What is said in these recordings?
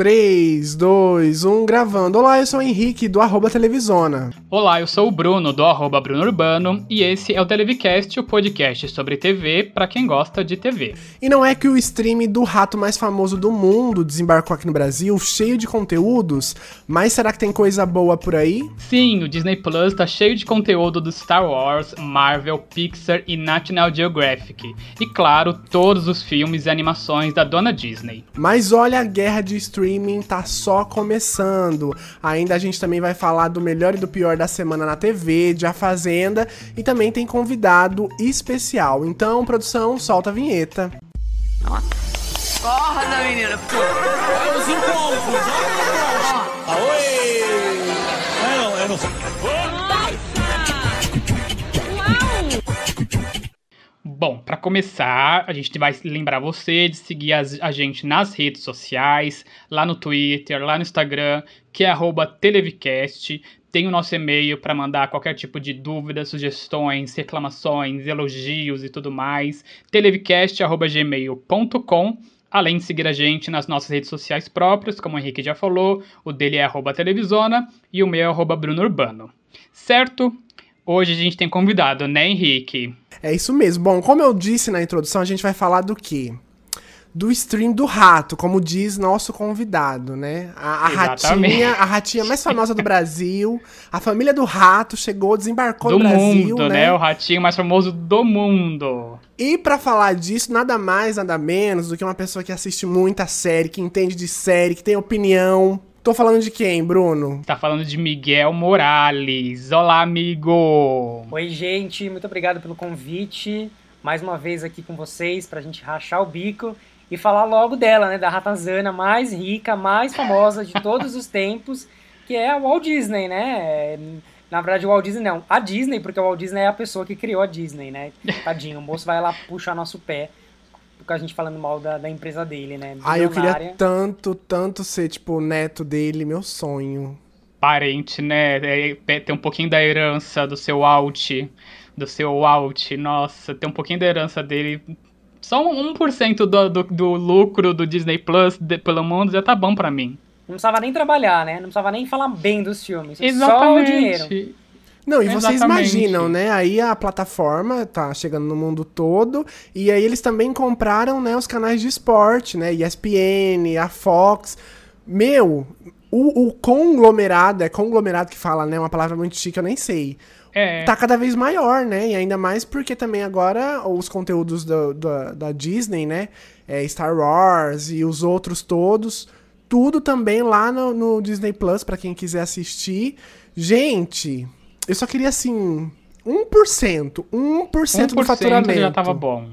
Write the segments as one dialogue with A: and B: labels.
A: 3, 2, 1, gravando. Olá, eu sou o Henrique do arroba Televisona.
B: Olá, eu sou o Bruno do arroba Bruno Urbano e esse é o Televicast, o podcast sobre TV para quem gosta de TV.
A: E não é que o stream do rato mais famoso do mundo desembarcou aqui no Brasil, cheio de conteúdos, mas será que tem coisa boa por aí?
B: Sim, o Disney Plus tá cheio de conteúdo do Star Wars, Marvel, Pixar e National Geographic. E claro, todos os filmes e animações da dona Disney.
A: Mas olha, a guerra de stream streaming tá só começando. Ainda a gente também vai falar do melhor e do pior da semana na TV, de A Fazenda e também tem convidado especial. Então, produção, solta a vinheta. Corra, menina! Olha os encontros! Aoi!
B: Não, Bom, para começar, a gente vai lembrar você de seguir a gente nas redes sociais, lá no Twitter, lá no Instagram, que é @televicast. Tem o nosso e-mail para mandar qualquer tipo de dúvida, sugestões, reclamações, elogios e tudo mais. televicast@gmail.com. Além de seguir a gente nas nossas redes sociais próprias, como o Henrique já falou, o dele é televisona e o meu é Bruno Urbano. Certo? Hoje a gente tem convidado, né, Henrique?
A: É isso mesmo. Bom, como eu disse na introdução, a gente vai falar do quê? Do stream do rato, como diz nosso convidado, né? A, a ratinha, a ratinha mais famosa do Brasil, a família do rato chegou, desembarcou
B: do
A: no Brasil,
B: mundo, né? né? O ratinho mais famoso do mundo.
A: E para falar disso, nada mais, nada menos do que uma pessoa que assiste muita série, que entende de série, que tem opinião, Tô falando de quem, Bruno?
B: Tá falando de Miguel Morales. Olá, amigo!
C: Oi, gente, muito obrigado pelo convite. Mais uma vez aqui com vocês pra gente rachar o bico e falar logo dela, né? Da ratazana mais rica, mais famosa de todos os tempos, que é a Walt Disney, né? Na verdade, o Walt Disney não, a Disney, porque o Walt Disney é a pessoa que criou a Disney, né? Tadinho, o moço vai lá puxar nosso pé a gente falando mal da, da empresa dele, né?
A: Ah, eu queria tanto, tanto ser, tipo, neto dele, meu sonho.
B: Parente, né? É, é, tem um pouquinho da herança do seu alt, do seu alt, nossa, tem um pouquinho da herança dele. Só 1% do, do, do lucro do Disney Plus de, pelo mundo já tá bom para mim.
C: Não precisava nem trabalhar, né? Não precisava nem falar bem dos filmes. Exatamente. Só o dinheiro.
A: Não, e vocês imaginam, né? Aí a plataforma tá chegando no mundo todo e aí eles também compraram, né, os canais de esporte, né? ESPN, a Fox. Meu, o, o conglomerado, é conglomerado que fala, né? Uma palavra muito chique, eu nem sei. É. Tá cada vez maior, né? E ainda mais porque também agora os conteúdos do, do, da Disney, né? É Star Wars e os outros todos. Tudo também lá no, no Disney Plus, para quem quiser assistir. Gente, eu só queria assim. 1%. 1%, 1% do faturamento.
B: já tava bom.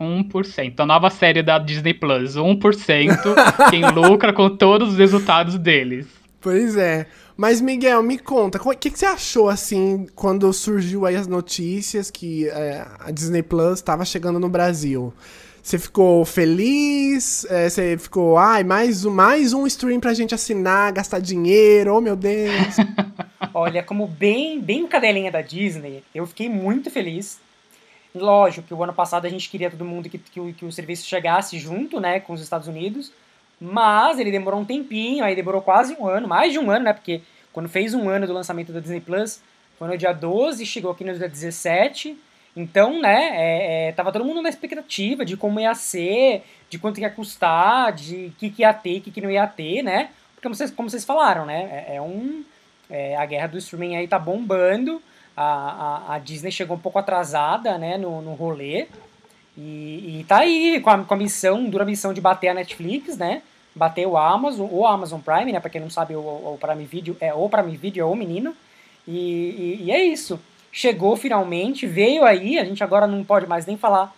B: 1%. A nova série da Disney Plus. 1% quem lucra com todos os resultados deles.
A: Pois é. Mas, Miguel, me conta, o que, que, você achou, assim, quando surgiu aí as notícias que é, a Disney Plus estava chegando no Brasil? Você ficou feliz? É, você ficou, ai, mais um, mais um stream pra gente assinar, gastar dinheiro, oh meu Deus.
C: Olha, como bem, bem cadelinha da Disney, eu fiquei muito feliz. Lógico que o ano passado a gente queria todo mundo que, que, que o serviço chegasse junto, né, com os Estados Unidos, mas ele demorou um tempinho, aí demorou quase um ano, mais de um ano, né, porque quando fez um ano do lançamento da Disney Plus, foi no dia 12, chegou aqui no dia 17, então, né, é, é, tava todo mundo na expectativa de como ia ser, de quanto ia custar, de o que, que ia ter, o que, que não ia ter, né? Porque como vocês, como vocês falaram, né, é, é um... É, a guerra do streaming aí tá bombando, a, a, a, Disney chegou um pouco atrasada, né, no, no rolê, e, e tá aí com a, com a missão, dura missão de bater a Netflix, né, bater o Amazon, o Amazon Prime, né, pra quem não sabe, o, o Prime Video é o Prime Video, é o menino, e, e, e é isso chegou finalmente, veio aí, a gente agora não pode mais nem falar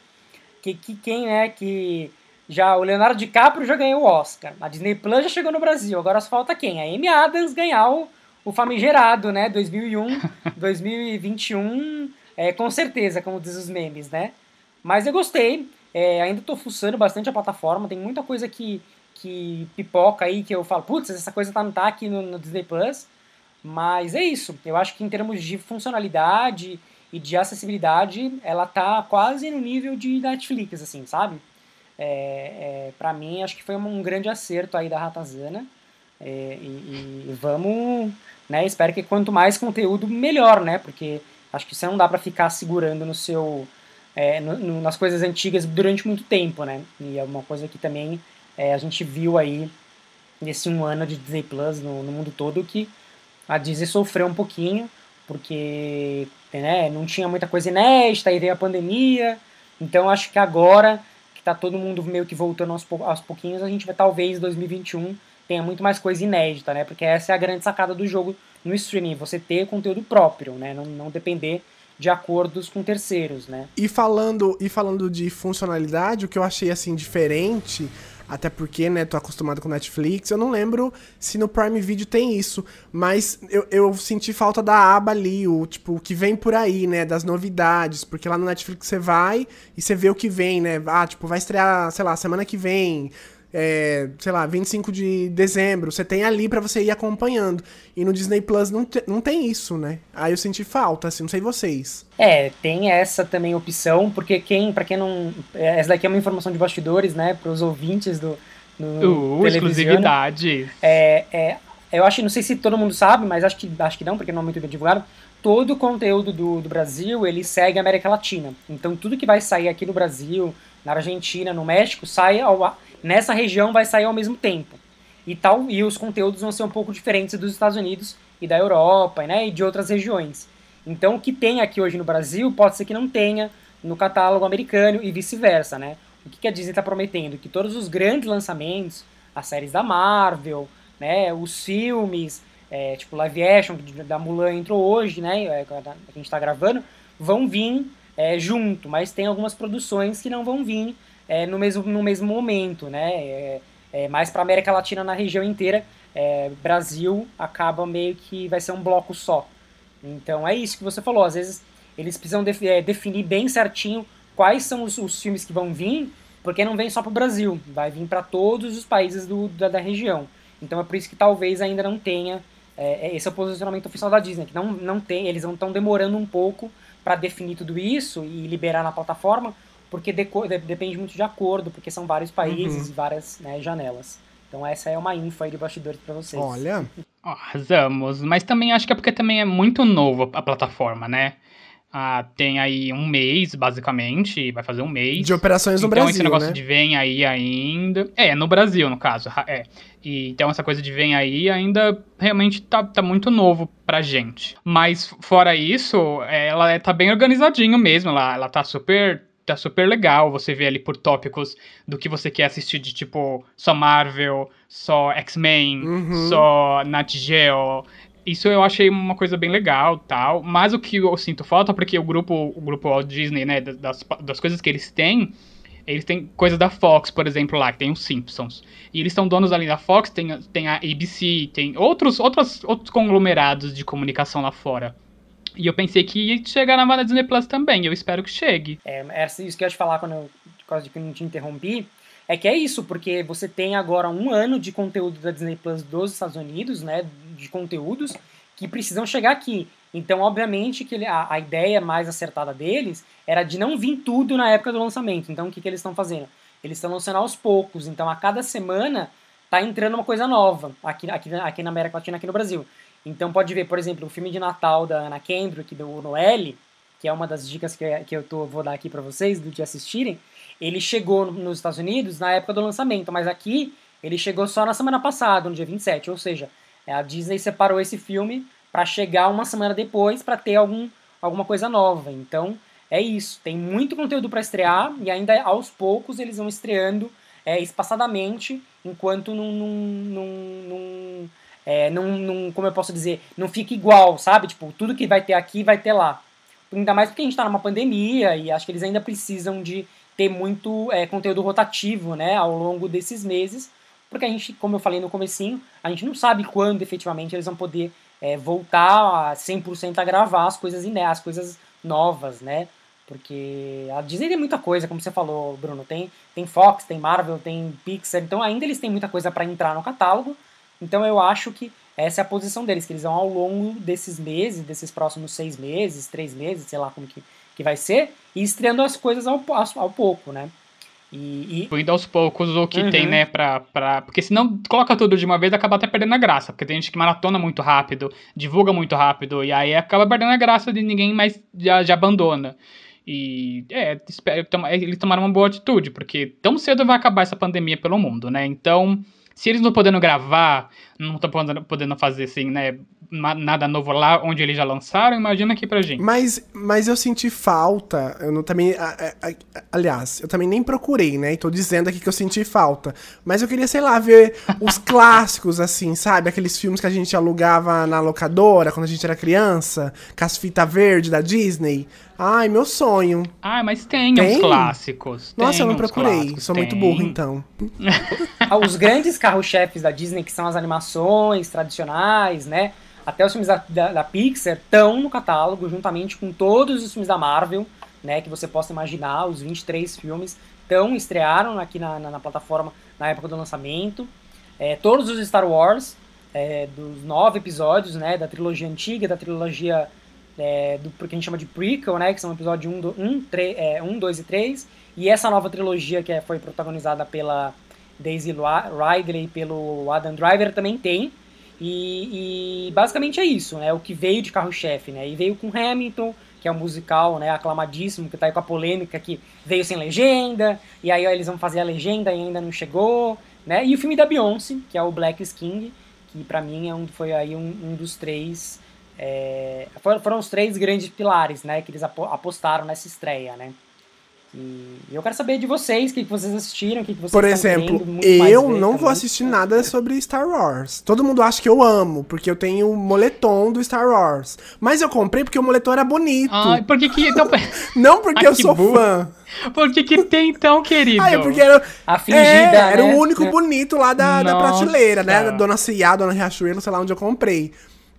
C: que, que quem é que já o Leonardo DiCaprio já ganhou o Oscar, a Disney Plus já chegou no Brasil, agora só falta quem? A Amy Adams ganhar o, o famigerado, né, 2001, 2021, é, com certeza, como diz os memes, né? Mas eu gostei, é, ainda tô fuçando bastante a plataforma, tem muita coisa que, que pipoca aí, que eu falo, putz, essa coisa tá, não tá aqui no, no Disney Plus, mas é isso. Eu acho que em termos de funcionalidade e de acessibilidade, ela tá quase no nível de Netflix, assim, sabe? é, é, para mim, acho que foi um grande acerto aí da Ratazana. É, e, e, vamos, né? Espero que quanto mais conteúdo, melhor, né? Porque acho que você não dá para ficar segurando no seu, é, no, no, nas coisas antigas durante muito tempo, né? E é uma coisa que também é, a gente viu aí nesse um ano de Disney Plus no, no mundo todo que a Disney sofreu um pouquinho porque né, não tinha muita coisa inédita, aí veio a pandemia. Então acho que agora que está todo mundo meio que voltando aos, aos pouquinhos, a gente vai talvez 2021 tenha muito mais coisa inédita, né? Porque essa é a grande sacada do jogo no streaming, você ter conteúdo próprio, né? Não, não depender de acordos com terceiros, né?
A: E falando, e falando de funcionalidade, o que eu achei assim diferente até porque, né, tô acostumado com Netflix. Eu não lembro se no Prime Video tem isso, mas eu, eu senti falta da aba ali, o tipo, o que vem por aí, né, das novidades, porque lá no Netflix você vai e você vê o que vem, né? Ah, tipo, vai estrear, sei lá, semana que vem, é, sei lá, 25 de dezembro, você tem ali para você ir acompanhando. E no Disney Plus não, te, não tem isso, né? Aí eu senti falta, assim, não sei vocês.
C: É, tem essa também opção, porque quem, para quem não. É, essa daqui é uma informação de bastidores, né, para os ouvintes do.
B: do uh, exclusividade.
C: É, é, eu acho, não sei se todo mundo sabe, mas acho que, acho que não, porque não é muito bem divulgado. Todo o conteúdo do, do Brasil, ele segue a América Latina. Então, tudo que vai sair aqui no Brasil, na Argentina, no México, sai ao, nessa região vai sair ao mesmo tempo. E tal, e os conteúdos vão ser um pouco diferentes dos Estados Unidos e da Europa, né, e de outras regiões. Então, o que tem aqui hoje no Brasil pode ser que não tenha no catálogo americano e vice-versa, né? O que a Disney está prometendo? Que todos os grandes lançamentos, as séries da Marvel, né, os filmes, é, tipo live action, que da Mulan entrou hoje, né, é, a gente está gravando, vão vir é, junto, mas tem algumas produções que não vão vir é, no, mesmo, no mesmo momento, né? É, é mais para América Latina na região inteira, é, Brasil acaba meio que vai ser um bloco só. Então é isso que você falou. Às vezes eles precisam é, definir bem certinho quais são os, os, filmes que vão vir, porque não vem só para o Brasil, vai vir para todos os países do, da, da, região. Então é por isso que talvez ainda não tenha. É, esse é o posicionamento oficial da Disney, que não, não tem, eles estão demorando um pouco para definir tudo isso e liberar na plataforma, porque de, depende muito de acordo, porque são vários países e uhum. várias né, janelas. Então essa é uma info aí de bastidores para vocês.
A: Olha.
B: Arrasamos. Mas também acho que é porque também é muito novo a plataforma, né? Ah, tem aí um mês, basicamente, vai fazer um mês.
A: De operações no
B: então,
A: Brasil,
B: esse negócio
A: né?
B: de vem aí ainda... É, no Brasil, no caso. É. E, então, essa coisa de vem aí ainda realmente tá, tá muito novo pra gente. Mas, fora isso, ela tá bem organizadinho mesmo. Ela, ela tá super tá super legal você ver ali por tópicos do que você quer assistir de tipo só Marvel, só X-Men, uhum. só Nat Geo. Isso eu achei uma coisa bem legal, tal. Mas o que eu sinto falta porque o grupo, o grupo Walt Disney, né, das, das coisas que eles têm, eles têm coisa da Fox, por exemplo, lá, que tem os Simpsons. E eles estão donos ali da Fox, tem, tem a ABC, tem outros, outros, outros conglomerados de comunicação lá fora. E eu pensei que ia chegar na Disney Plus também, eu espero que chegue.
C: É, isso que eu ia te falar quando eu, por causa de que eu não te interrompi, é que é isso, porque você tem agora um ano de conteúdo da Disney Plus dos Estados Unidos, né, de conteúdos que precisam chegar aqui. Então, obviamente, que a, a, ideia mais acertada deles era de não vir tudo na época do lançamento. Então, o que, que eles estão fazendo? Eles estão lançando aos poucos. Então, a cada semana tá entrando uma coisa nova aqui, aqui, aqui na América Latina, aqui no Brasil. Então pode ver, por exemplo, o filme de Natal da Ana Kendrick, do Noelle, que é uma das dicas que, que eu tô, vou dar aqui para vocês, do de assistirem, ele chegou nos Estados Unidos na época do lançamento, mas aqui ele chegou só na semana passada, no dia 27, ou seja, a Disney separou esse filme para chegar uma semana depois para ter algum, alguma coisa nova. Então é isso, tem muito conteúdo para estrear e ainda aos poucos eles vão estreando é, espaçadamente, enquanto não é, não, não, como eu posso dizer, não fica igual, sabe? Tipo, tudo que vai ter aqui vai ter lá. Ainda mais porque a gente está numa pandemia e acho que eles ainda precisam de ter muito é, conteúdo rotativo, né, ao longo desses meses, porque a gente, como eu falei no comecinho, a gente não sabe quando efetivamente eles vão poder é, voltar a 100% a gravar as coisas inéditas, as coisas novas, né? Porque a Disney tem muita coisa, como você falou, Bruno. Tem, tem Fox, tem Marvel, tem Pixar, então ainda eles têm muita coisa para entrar no catálogo, então eu acho que essa é a posição deles, que eles vão ao longo desses meses, desses próximos seis meses, três meses, sei lá como que, que vai ser, e estreando as coisas ao, ao, ao pouco, né? E,
B: e... Indo aos poucos o que uhum. tem, né, pra, pra. Porque senão coloca tudo de uma vez acaba até perdendo a graça. Porque tem gente que maratona muito rápido, divulga muito rápido, e aí acaba perdendo a graça de ninguém mais já, já abandona. E é, espero, eles tomaram uma boa atitude, porque tão cedo vai acabar essa pandemia pelo mundo, né? Então, se eles não podendo gravar, não estão podendo fazer assim, né? Nada novo lá onde eles já lançaram, imagina aqui pra gente.
A: Mas, mas eu senti falta. Eu não também. A, a, a, aliás, eu também nem procurei, né? E tô dizendo aqui que eu senti falta. Mas eu queria, sei lá, ver os clássicos, assim, sabe? Aqueles filmes que a gente alugava na locadora quando a gente era criança, com as fitas verdes da Disney. Ai, meu sonho.
B: Ah, mas tem, tem? uns clássicos.
A: Nossa,
B: tem
A: eu não procurei. Sou tem. muito burro, então.
C: Ah, os grandes carro-chefes da Disney, que são as animações tradicionais, né? Até os filmes da, da, da Pixar estão no catálogo, juntamente com todos os filmes da Marvel, né? Que você possa imaginar, os 23 filmes estão, estrearam aqui na, na, na, plataforma na época do lançamento. É, todos os Star Wars, é, dos nove episódios, né? Da trilogia antiga, da trilogia é, do que a gente chama de prequel, né, que são episódios 1, 1, 3, é, 1 2 e 3, e essa nova trilogia que é, foi protagonizada pela Daisy Ridley pelo Adam Driver também tem, e, e, basicamente é isso, né, o que veio de carro-chefe, né, e veio com Hamilton, que é um musical, né, aclamadíssimo, que tá aí com a polêmica que veio sem legenda, e aí ó, eles vão fazer a legenda e ainda não chegou, né, e o filme da Beyoncé, que é o Black King, que para mim é um, foi aí um, um dos três é, foram os três grandes pilares, né, que eles apostaram nessa estreia, né. E eu quero saber de vocês, o que, vocês assistiram, o que, vocês
A: Por exemplo, eu não também. vou assistir nada sobre Star Wars. Todo mundo acha que eu amo, porque eu tenho o moletom do Star Wars. Mas eu comprei porque o moletom era bonito.
B: Ah, por que que... Então...
A: não porque eu sou burro. fã.
B: Por que que tem então, querido? Ah,
A: é porque era... A fingida, é, né? Era o único bonito lá da, da prateleira, né? Da Dona Cia, Dona Riachuelo, sei lá onde eu comprei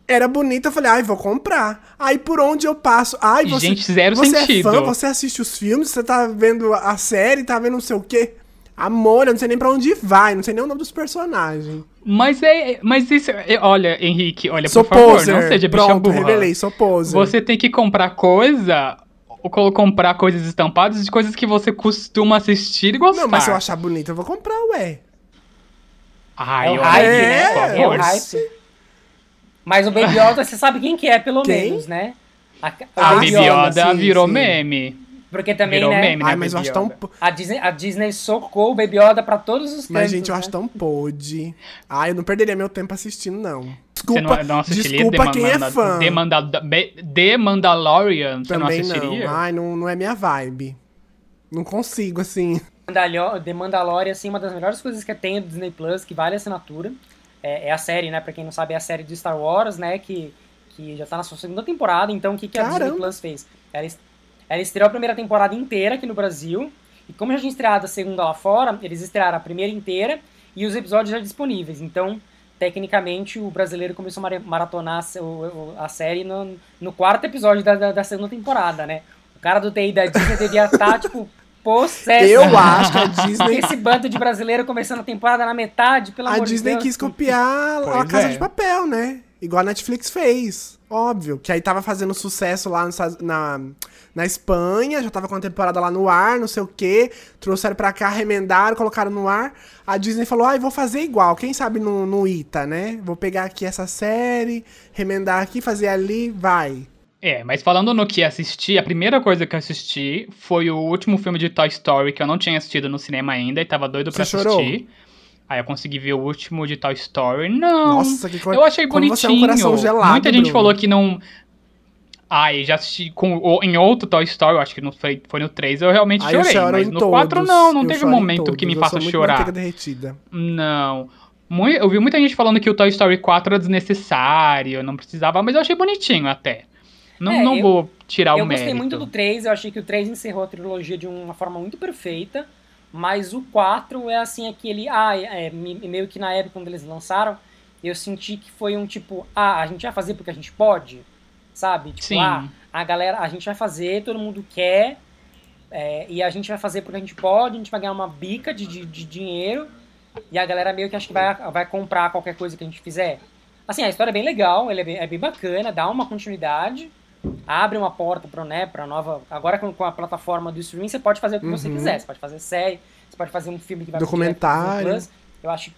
A: era bonita, eu falei, ai, vou comprar. Aí por onde eu passo, ai, você,
B: Gente, zero
A: você
B: sentido.
A: é fã, você assiste os filmes, você tá vendo a série, tá vendo não sei o quê. Amor, eu não sei nem pra onde vai, não sei nem o nome dos personagens.
B: Mas é. Mas isso. É, olha, Henrique, olha, sou por favor, poser. não seja bicha
A: Pronto,
B: burra.
A: revelei, sou poser.
B: Você tem que comprar coisa. Ou comprar coisas estampadas de coisas que você costuma assistir e gostar. Não,
A: mas se eu achar bonito, eu vou comprar, ué.
B: Ai,
C: é o hype, né? É o hype. Mas o Baby Yoda, você sabe quem que é, pelo quem? menos, né?
B: A, a Baby Yoda sim, virou sim. meme.
C: Porque também, virou né? Meme,
A: né Ai, mas eu acho tão...
C: A Disney, a Disney socou o Baby Yoda pra todos os
A: Mas, gente, eu né? acho tão pôde. Ai, eu não perderia meu tempo assistindo, não. Desculpa, você não, não desculpa quem é fã.
B: The, Mandal The Mandalorian, você Também não assistiria?
A: Não. Ai, não, não é minha vibe. Não consigo, assim.
C: The Mandalorian, assim, uma das melhores coisas que tem do Disney Plus, que vale a assinatura é, é, a série, né? Pra quem não sabe, é a série de Star Wars, né? Que, que já tá na sua segunda temporada. Então, o que, que a Disney Plus fez? Ela, ela estreou a primeira temporada inteira aqui no Brasil. E como já tinha estreado a segunda lá fora, eles estrearam a primeira inteira e os episódios já disponíveis. Então, tecnicamente, o brasileiro começou a maratonar a, série no, no quarto episódio da, da, da, segunda temporada, né? O cara do TI da Disney devia estar, tá, tipo, possesso.
A: Eu acho que a Disney.
C: Esse bando de brasileiro começando a temporada na metade, pelo
A: a
C: amor
A: Disney
C: de Deus.
A: quis copiar pois a Casa é. de Papel, né? Igual a Netflix fez. Óbvio. Que aí tava fazendo sucesso lá no, na, na Espanha, já tava com a temporada lá no ar, não sei o quê. Trouxeram pra cá, remendaram, colocaram no ar. A Disney falou, ai, ah, vou fazer igual. Quem sabe no, no ITA, né? Vou pegar aqui essa série, remendar aqui, fazer ali, vai.
B: É, mas falando no que assisti, a primeira coisa que eu assisti foi o último filme de Toy Story que eu não tinha assistido no cinema ainda e tava doido pra Você assistir. Chorou? Aí eu consegui ver o último de Toy Story. Não.
A: Nossa, que coisa.
B: Eu achei bonitinho. Você é um
A: coração gelado,
B: Muita
A: gente
B: Bruno. falou que não. Ai, já assisti com, em outro Toy Story, eu acho que não foi, foi no 3, eu realmente Ai, chorei. Eu mas no todos. 4 não, não eu teve um momento que me faça chorar.
A: derretida.
B: Não. Eu vi muita gente falando que o Toy Story 4 era desnecessário, não precisava, mas eu achei bonitinho até. Não, é, não eu, vou tirar o mérito.
C: Eu gostei muito do 3, eu achei que o 3 encerrou a trilogia de uma forma muito perfeita, mas o 4 é assim, aquele... Ah, é, meio que na época quando eles lançaram, eu senti que foi um tipo, ah, a gente vai fazer porque a gente pode, sabe? Tipo,
B: Sim.
C: ah, a galera, a gente vai fazer, todo mundo quer, é, e a gente vai fazer porque a gente pode, a gente vai ganhar uma bica de, de, de dinheiro, e a galera meio que acha que vai, vai comprar qualquer coisa que a gente fizer. Assim, a história é bem legal, é bem, é bem bacana, dá uma continuidade, abre uma porta para né, pra nova. Agora com, com a plataforma do streaming, você pode fazer o que uhum. você quiser. Você pode fazer série, você pode fazer um filme que vai
A: Documentário. Plus.
C: Eu acho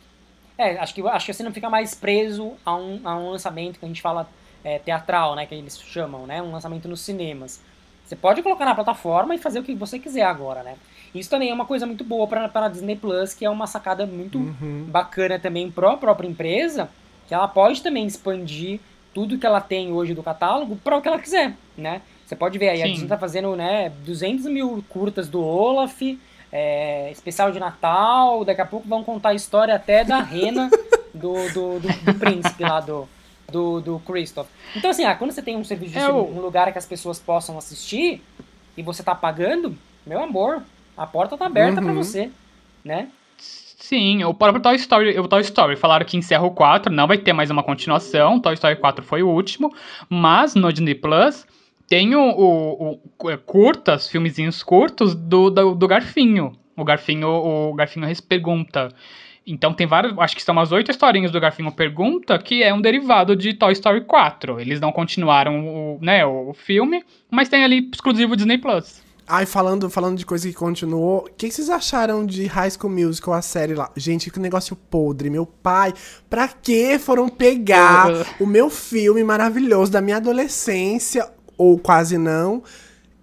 C: é, acho que, acho que você não fica mais preso a um, a um lançamento que a gente fala é, teatral, né? Que eles chamam, né? Um lançamento nos cinemas. Você pode colocar na plataforma e fazer o que você quiser agora, né? Isso também é uma coisa muito boa para a Disney Plus, que é uma sacada muito uhum. bacana também para a própria empresa, que ela pode também expandir tudo que ela tem hoje do catálogo para o que ela quiser, né? Você pode ver aí, Sim. a Disney está fazendo né, 200 mil curtas do Olaf, é, especial de Natal, daqui a pouco vão contar a história até da rena do, do, do, do príncipe lá do, do, do Christoph. Então, assim, ah, quando você tem um serviço, é um lugar que as pessoas possam assistir e você tá pagando, meu amor, a porta tá aberta uhum. para você, né?
B: Sim, o próprio Toy Story, o Toy Story falaram que encerra o 4, não vai ter mais uma continuação, Toy Story 4 foi o último, mas no Disney Plus tem o, o, o é, curtas, filmezinhos curtos do, do, do, Garfinho. O Garfinho, o Garfinho pergunta. Então tem várias, acho que são umas oito historinhas do Garfinho Pergunta, que é um derivado de Toy Story 4. Eles não continuaram o, né, o filme, mas tem ali exclusivo Disney Plus.
A: Ai, falando, falando de coisa que continuou, o que, vocês acharam de High School Musical, a série lá? Gente, que negócio podre. Meu pai, pra que foram pegar o meu filme maravilhoso da minha adolescência, ou quase não,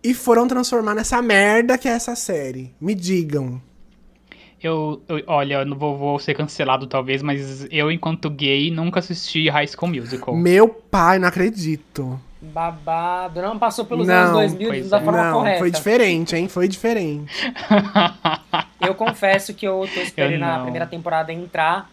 A: e foram transformar nessa merda que é essa série. Me digam.
B: Eu, eu olha, eu não vou, vou, ser cancelado talvez, mas eu, enquanto gay, nunca assisti High School Musical.
A: Meu pai, não acredito.
C: Babado. Não passou pelos não, anos 2000 da é. forma não, correta.
A: Foi diferente, hein? Foi diferente.
C: eu confesso que eu tô esperando eu a primeira temporada entrar.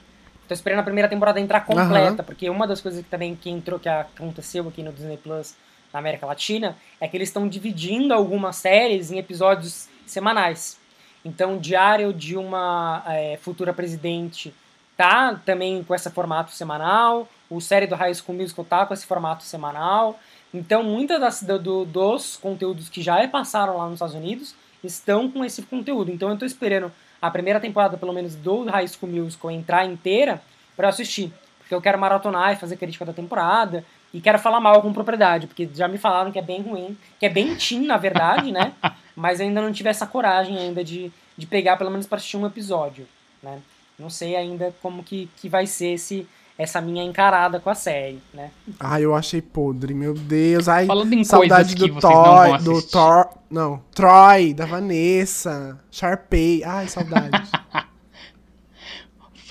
C: Tô esperando a primeira temporada entrar completa, porque uma das coisas que também que entrou, que aconteceu aqui no Disney Plus na América Latina, é que eles estão dividindo algumas séries em episódios semanais. Então, Diário de uma é, futura presidente tá também com esse formato semanal, o série do High School Musical tá com esse formato semanal. Então, muitas das, do, dos conteúdos que já passaram lá nos Estados Unidos estão com esse conteúdo. Então, eu estou esperando a primeira temporada, pelo menos, do High School Musical entrar inteira para assistir. Porque eu quero maratonar e fazer crítica da temporada. E quero falar mal com propriedade, porque já me falaram que é bem ruim, que é bem teen, na verdade, né? Mas ainda não tive essa coragem ainda de, de pegar, pelo menos para assistir um episódio, né? Não sei ainda como que, que vai ser esse, essa minha encarada com a série, né?
A: Ah, eu achei podre, meu Deus. Ai,
B: Falando em saudade do
A: Toy, do Thor, não, Troy, da Vanessa, Sharpay. Ai, saudade.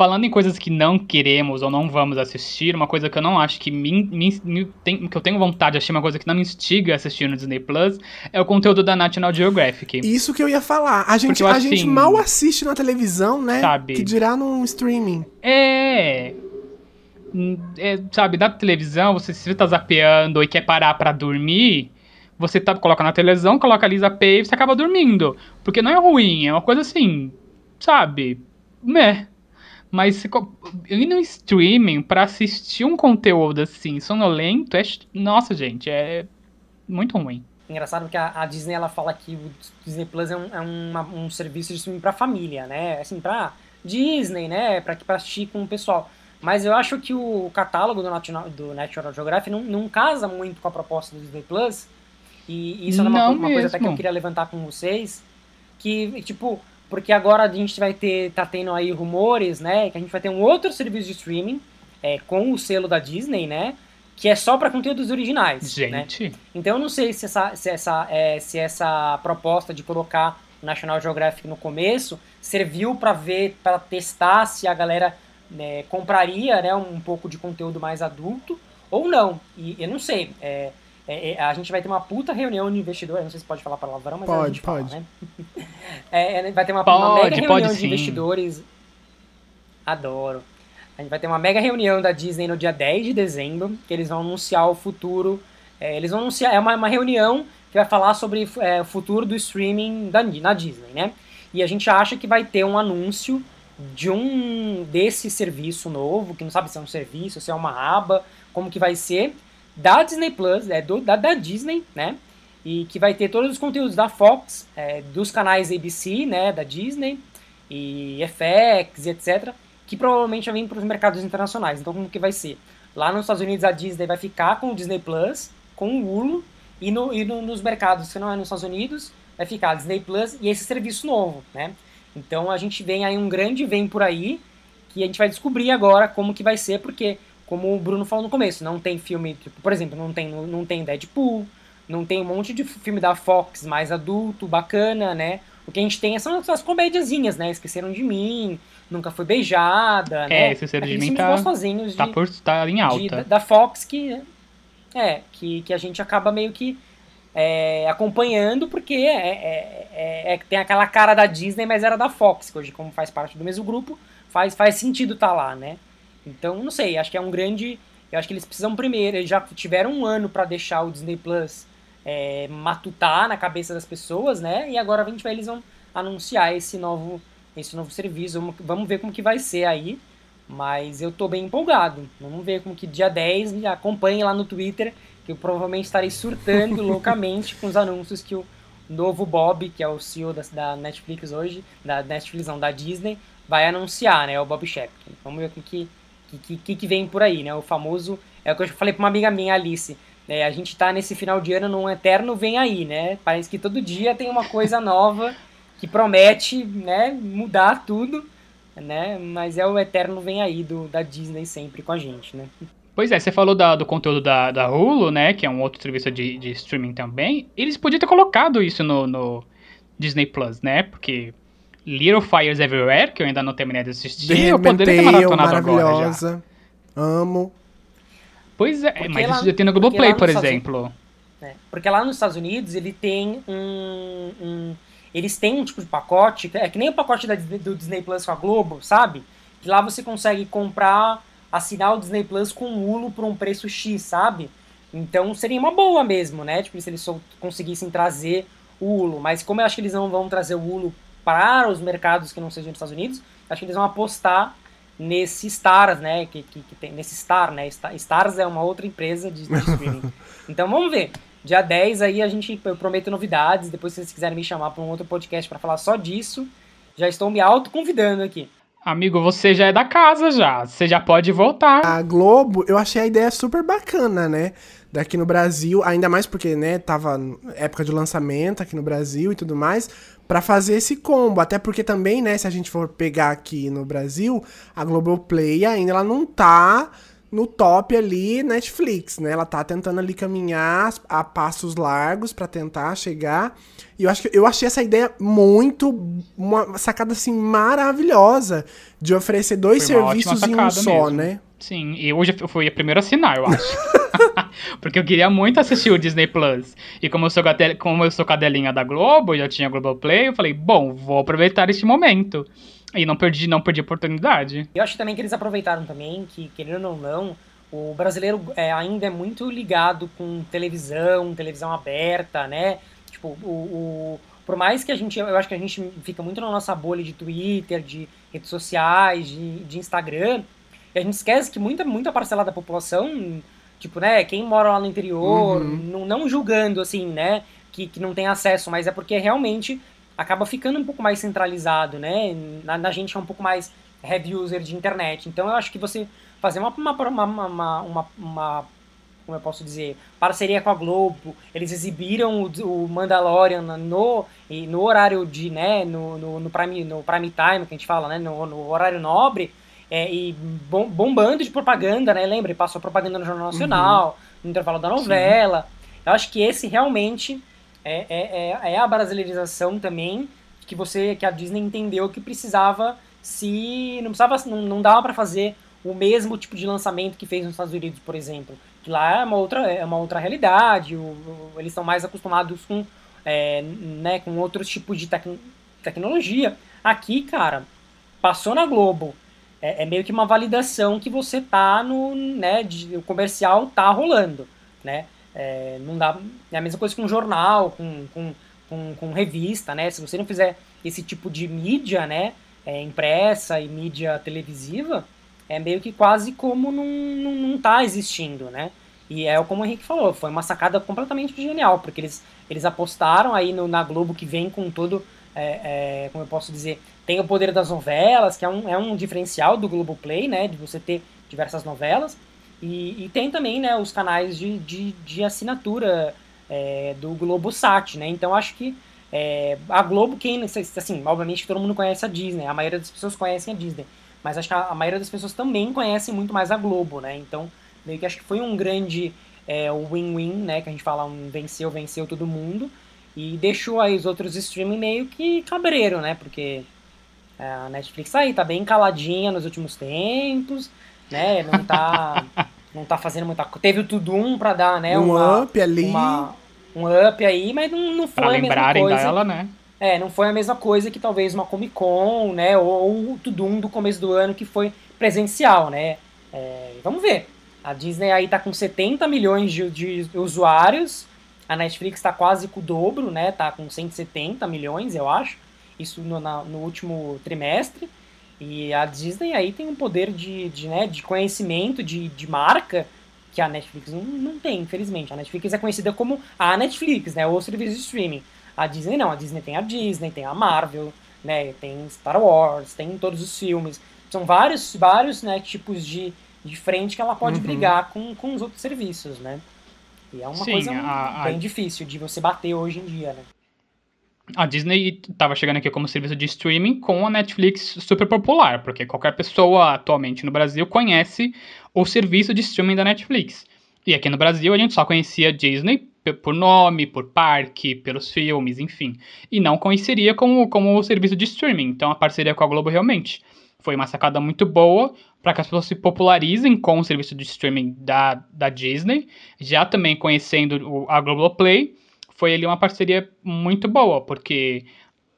B: falando em coisas que não queremos ou não vamos assistir, uma coisa que eu não acho que me, me, me tem, que eu tenho vontade de assistir, uma coisa que não me instiga a assistir no Disney Plus, é o conteúdo da National Geographic.
A: Isso que eu ia falar. A gente, Porque, a assim, gente mal assiste na televisão, né? Sabe? Que dirá no streaming.
B: É. é sabe, da televisão, você se tá zapeando e quer parar para dormir, você tá, coloca na televisão, coloca ali zapeia e você acaba dormindo. Porque não é ruim, é uma coisa assim, sabe? Meh. Mas ir no streaming para assistir um conteúdo assim, sonolento, é. Nossa, gente, é muito ruim.
C: Engraçado que a, a Disney ela fala que o Disney Plus é um, é uma, um serviço de streaming para família, né? Assim, pra Disney, né? Pra, pra assistir com o pessoal. Mas eu acho que o catálogo do National, do National Geographic não, não casa muito com a proposta do Disney Plus. E isso é uma, uma coisa até que eu queria levantar com vocês. Que, tipo, porque agora a gente vai ter, tá tendo aí rumores, né, que a gente vai ter um outro serviço de streaming é, com o selo da Disney, né, que é só para conteúdos originais.
B: Né? Gente.
C: Né? Então eu não sei se essa, se essa, é, se essa proposta de colocar o National Geographic no começo serviu para ver, para testar se a galera né, compraria, né, um pouco de conteúdo mais adulto ou não. E eu não sei. É, é, é, a gente vai ter uma puta reunião de investidores. Não sei se pode falar palavrão, mas
A: pode,
C: a gente
A: pode.
C: Fala, né? é, é vai ter uma, pode, uma mega reunião de investidores. Adoro. A gente vai ter uma mega reunião da Disney no dia 10 de dezembro, que eles vão anunciar o futuro. É, eles vão anunciar. É uma, uma reunião que vai falar sobre é, o futuro do streaming da, na Disney, né? E a gente acha que vai ter um anúncio de um desse serviço novo, que não sabe se é um serviço, se é uma aba, como que vai ser da Disney Plus, é do, da, da Disney, né? E que vai ter todos os conteúdos da Fox, é, dos canais ABC, né, da Disney, e FX, etc., que provavelmente vai vir para os mercados internacionais. Então, como que vai ser? Lá nos Estados Unidos, a Disney vai ficar com o Disney Plus, com o Hulu, E, no, e no, nos mercados que não é nos Estados Unidos, vai ficar Disney Plus e esse serviço novo, né? Então a gente vem aí um grande vem por aí que a gente vai descobrir agora como que vai ser, porque como o Bruno falou no começo, não tem filme, tipo, por exemplo, não tem, não tem Deadpool, não tem um monte de filme da Fox mais adulto, bacana, né? O que a gente tem são as comédiazinhas, né? Esqueceram de mim, Nunca Foi Beijada,
B: é,
C: né?
B: Esqueceram de mim tá,
C: gostosinhos
B: tá, por, tá em alta.
C: De, da Fox que, é, que, que a gente acaba meio que é, acompanhando, porque é, é, é, é tem aquela cara da Disney, mas era da Fox, que hoje, como faz parte do mesmo grupo, faz, faz sentido estar tá lá, né? Então, não sei, acho que é um grande. Eu acho que eles precisam primeiro, eles já tiveram um ano para deixar o Disney Plus é, matutar na cabeça das pessoas, né? E agora a gente vai, eles vão anunciar esse novo, esse novo serviço. Vamos, ver como que vai ser aí. Mas eu tô bem empolgado. Vamos ver como que dia 10 me acompanhe lá no Twitter, eu provavelmente estarei surtando loucamente com os anúncios que o novo Bob, que é o CEO da, da Netflix hoje, da Netflix não, da Disney, vai anunciar, né? O Bob Shepard. Vamos ver o que, que, que, que vem por aí, né? O famoso. É o que eu falei pra uma amiga minha, Alice. É, a gente tá nesse final de ano num eterno vem aí, né? Parece que todo dia tem uma coisa nova que promete, né, mudar tudo né? Mas é o eterno vem aí do, da Disney sempre com a gente, né?
B: Pois é, você falou da, do conteúdo da, da Hulu, né? Que é um outro serviço de, de streaming também. Eles podiam ter colocado isso no, no Disney Plus, né? Porque Little Fires Everywhere, que eu ainda não terminei de assistir,
A: eu poderia ter maratonado agora já. Amo.
B: Pois é, porque mas lá, isso já tem no Globoplay, por exemplo.
C: É, porque lá nos Estados Unidos ele tem um, um eles têm um tipo de pacote, é que nem o pacote da, do Disney Plus com a Globo, sabe? Que lá você consegue comprar, assinar o Disney Plus com o Hulu por um preço X, sabe? Então seria uma boa mesmo, né? Tipo, se eles conseguissem trazer o Hulu. Mas como eu acho que eles não vão trazer o Hulu para os mercados que não sejam nos Estados Unidos, acho que eles vão apostar nesse Stars, né? Que, que, que tem, nesse Star, né? Stars é uma outra empresa de, de streaming. então vamos ver. Dia 10 aí a gente eu prometo novidades. Depois, se vocês quiserem me chamar para um outro podcast para falar só disso, já estou me auto-convidando aqui.
B: Amigo, você já é da casa já. Você já pode voltar.
A: A Globo, eu achei a ideia super bacana, né? Daqui no Brasil, ainda mais porque, né, tava época de lançamento aqui no Brasil e tudo mais, para fazer esse combo. Até porque também, né, se a gente for pegar aqui no Brasil, a Globoplay ainda ela não tá no top ali Netflix, né? Ela tá tentando ali caminhar a passos largos para tentar chegar. E eu acho que eu achei essa ideia muito uma sacada assim maravilhosa de oferecer dois serviços em um só, mesmo. né?
B: Sim, e hoje eu fui a primeira a assinar, eu acho. Porque eu queria muito assistir o Disney Plus. E como eu sou, como eu sou cadelinha da Globo, eu tinha Globoplay, eu falei, bom, vou aproveitar este momento. E não perdi, não perdi a oportunidade.
C: Eu acho também que eles aproveitaram também, que querendo ou não, o brasileiro é, ainda é muito ligado com televisão, televisão aberta, né? Tipo, o, o, por mais que a gente, eu acho que a gente fica muito na nossa bolha de Twitter, de redes sociais, de, de Instagram, e a gente esquece que muita, muita parcela da população, tipo, né, quem mora lá no interior, uhum. não, não julgando, assim, né, que, que não tem acesso, mas é porque realmente acaba ficando um pouco mais centralizado, né? Na, na gente é um pouco mais heavy user de internet. Então eu acho que você fazer uma, uma, uma, uma, uma como eu posso dizer, parceria com a Globo, eles exibiram o, o Mandalorian no, no horário de, né, no, no, no, prime, no prime time, que a gente fala, né, no, no horário nobre, é, e bom, bombando de propaganda, né, lembra, passou propaganda no Jornal Nacional, uhum. no intervalo da novela, Sim. eu acho que esse realmente é, é, é, é a brasileirização também que você que a Disney entendeu que precisava se não precisava não, não dava para fazer o mesmo tipo de lançamento que fez nos Estados Unidos, por exemplo. Que lá é uma outra é uma outra realidade. O, o, eles estão mais acostumados com é, né, com outros tipos de tec tecnologia. Aqui, cara, passou na Globo. É, é, meio que uma validação que você tá no, né, de, o comercial tá rolando, né? É, não dá, é a mesma coisa com jornal, com, com, com, com, revista, né? Se você não fizer esse tipo de mídia, né? É, impressa e mídia televisiva, é meio que quase como não, não, não tá existindo, né? E é como o Henrique falou, foi uma sacada completamente genial, porque eles, eles apostaram aí no, na Globo que vem com todo, é, é, como eu posso dizer, tem o poder das novelas, que é um, é um diferencial do Globoplay, né? De você ter diversas novelas. E, e tem também né, os canais de, de, de assinatura é, do Globosat, né? Então acho que é, a Globo, quem, assim, obviamente todo mundo conhece a Disney, a maioria das pessoas conhecem a Disney, mas acho que a, a maioria das pessoas também conhece muito mais a Globo, né? Então, meio que acho que foi um grande é, win-win, né? Que a gente fala um venceu, venceu todo mundo, e deixou aí os outros streaming meio que cabreiro, né? Porque é, a Netflix tá aí tá bem caladinha nos últimos tempos, né? Não tá, não tá fazendo muita coisa. Teve o Tudum pra dar, né?
A: Um uma, up ali.
C: Uma, um up aí, mas não, não foi pra a mesma coisa.
B: dela, né?
C: É, não foi a mesma coisa que talvez uma Comic Con, né? Ou o Tudum do começo do ano que foi presencial, né? É, vamos ver. A Disney aí tá com 70 milhões de, de usuários, a Netflix tá quase com o dobro, né? Tá com 170 milhões, eu acho. Isso no, na, no último trimestre. E a Disney aí tem um poder de, de, né, de conhecimento, de, de marca, que a Netflix não, não tem, infelizmente. A Netflix é conhecida como a Netflix, né? O serviço de streaming. A Disney não, a Disney tem a Disney, tem a Marvel, né? Tem Star Wars, tem todos os filmes. São vários, vários né, tipos de, de frente que ela pode uhum. brigar com, com os outros serviços, né? E é uma Sim, coisa a, bem a... difícil de você bater hoje em dia, né?
B: A Disney estava chegando aqui como serviço de streaming com a Netflix super popular, porque qualquer pessoa atualmente no Brasil conhece o serviço de streaming da Netflix. E aqui no Brasil a gente só conhecia Disney por nome, por parque, pelos filmes, enfim. E não conheceria como, como o serviço de streaming. Então a parceria com a Globo realmente foi uma sacada muito boa para que as pessoas se popularizem com o serviço de streaming da, da Disney, já também conhecendo a Globoplay, foi ali uma parceria muito boa, porque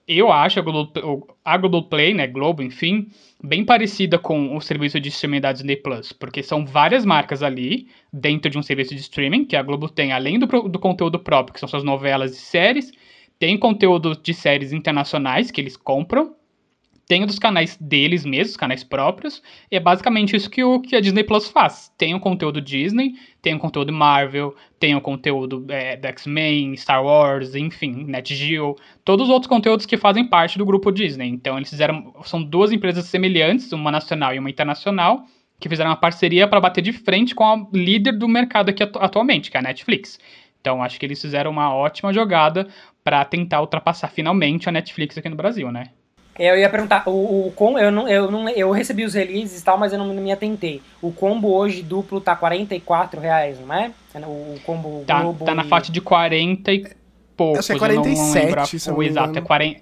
B: eu acho a, Globo, a Globoplay, né, Globo, enfim, bem parecida com o serviço de streaming da Disney Plus, porque são várias marcas ali dentro de um serviço de streaming que a Globo tem, além do, do conteúdo próprio, que são suas novelas e séries, tem conteúdo de séries internacionais que eles compram, tem dos canais deles mesmos, canais próprios, e é basicamente isso que, o, que a Disney Plus faz. Tem o conteúdo Disney, tem o conteúdo Marvel, tem o conteúdo é, do X-Men, Star Wars, enfim, NetGeo, todos os outros conteúdos que fazem parte do grupo Disney. Então eles fizeram, são duas empresas semelhantes, uma nacional e uma internacional, que fizeram uma parceria para bater de frente com a líder do mercado aqui atualmente, que é a Netflix. Então acho que eles fizeram uma ótima jogada para tentar ultrapassar finalmente a Netflix aqui no Brasil, né?
C: É, eu ia perguntar, o, o com, eu não, eu não, eu recebi os releases e tal, mas eu não, não me atentei. O combo hoje duplo tá 44 reais, não é? O, combo
B: tá, Globo tá na faixa de 40 e pouco.
A: Acho que é 47,
B: se o exato, é 40,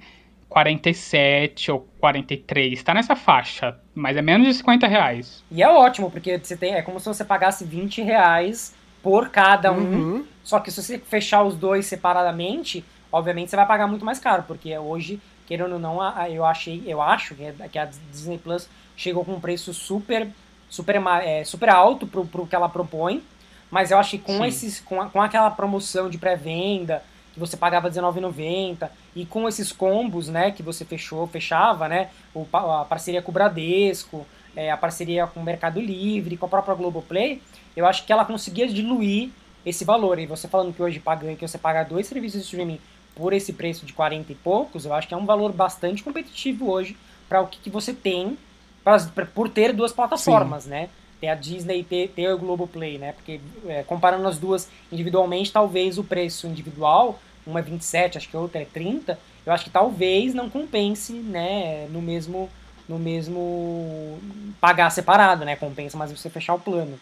B: 47 ou 43, tá nessa faixa, mas é menos de 50 reais.
C: E é ótimo, porque você tem, é como se você pagasse 20 reais por cada um, uhum. só que se você fechar os dois separadamente, obviamente você vai pagar muito mais caro, porque hoje querendo ou não, eu achei, eu acho que a Disney Plus chegou com um preço super super é, super alto pro, pro que ela propõe, mas eu acho que com esses com, a, com aquela promoção de pré-venda que você pagava R$19,90 e com esses combos, né, que você fechou, fechava, né, o, a parceria com o Bradesco, é, a parceria com o Mercado Livre, com a própria Globoplay, eu acho que ela conseguia diluir esse valor. E você falando que hoje paga, que você paga dois serviços de streaming por esse preço de 40 e poucos, eu acho que é um valor bastante competitivo hoje para o que, que você tem pra, pra, por ter duas plataformas, Sim. né? Ter a Disney e ter, ter o Globoplay, né? Porque é, comparando as duas individualmente, talvez o preço individual, uma é 27, acho que a outra é 30, eu acho que talvez não compense, né, no mesmo no mesmo pagar separado, né? Compensa mais você fechar o plano.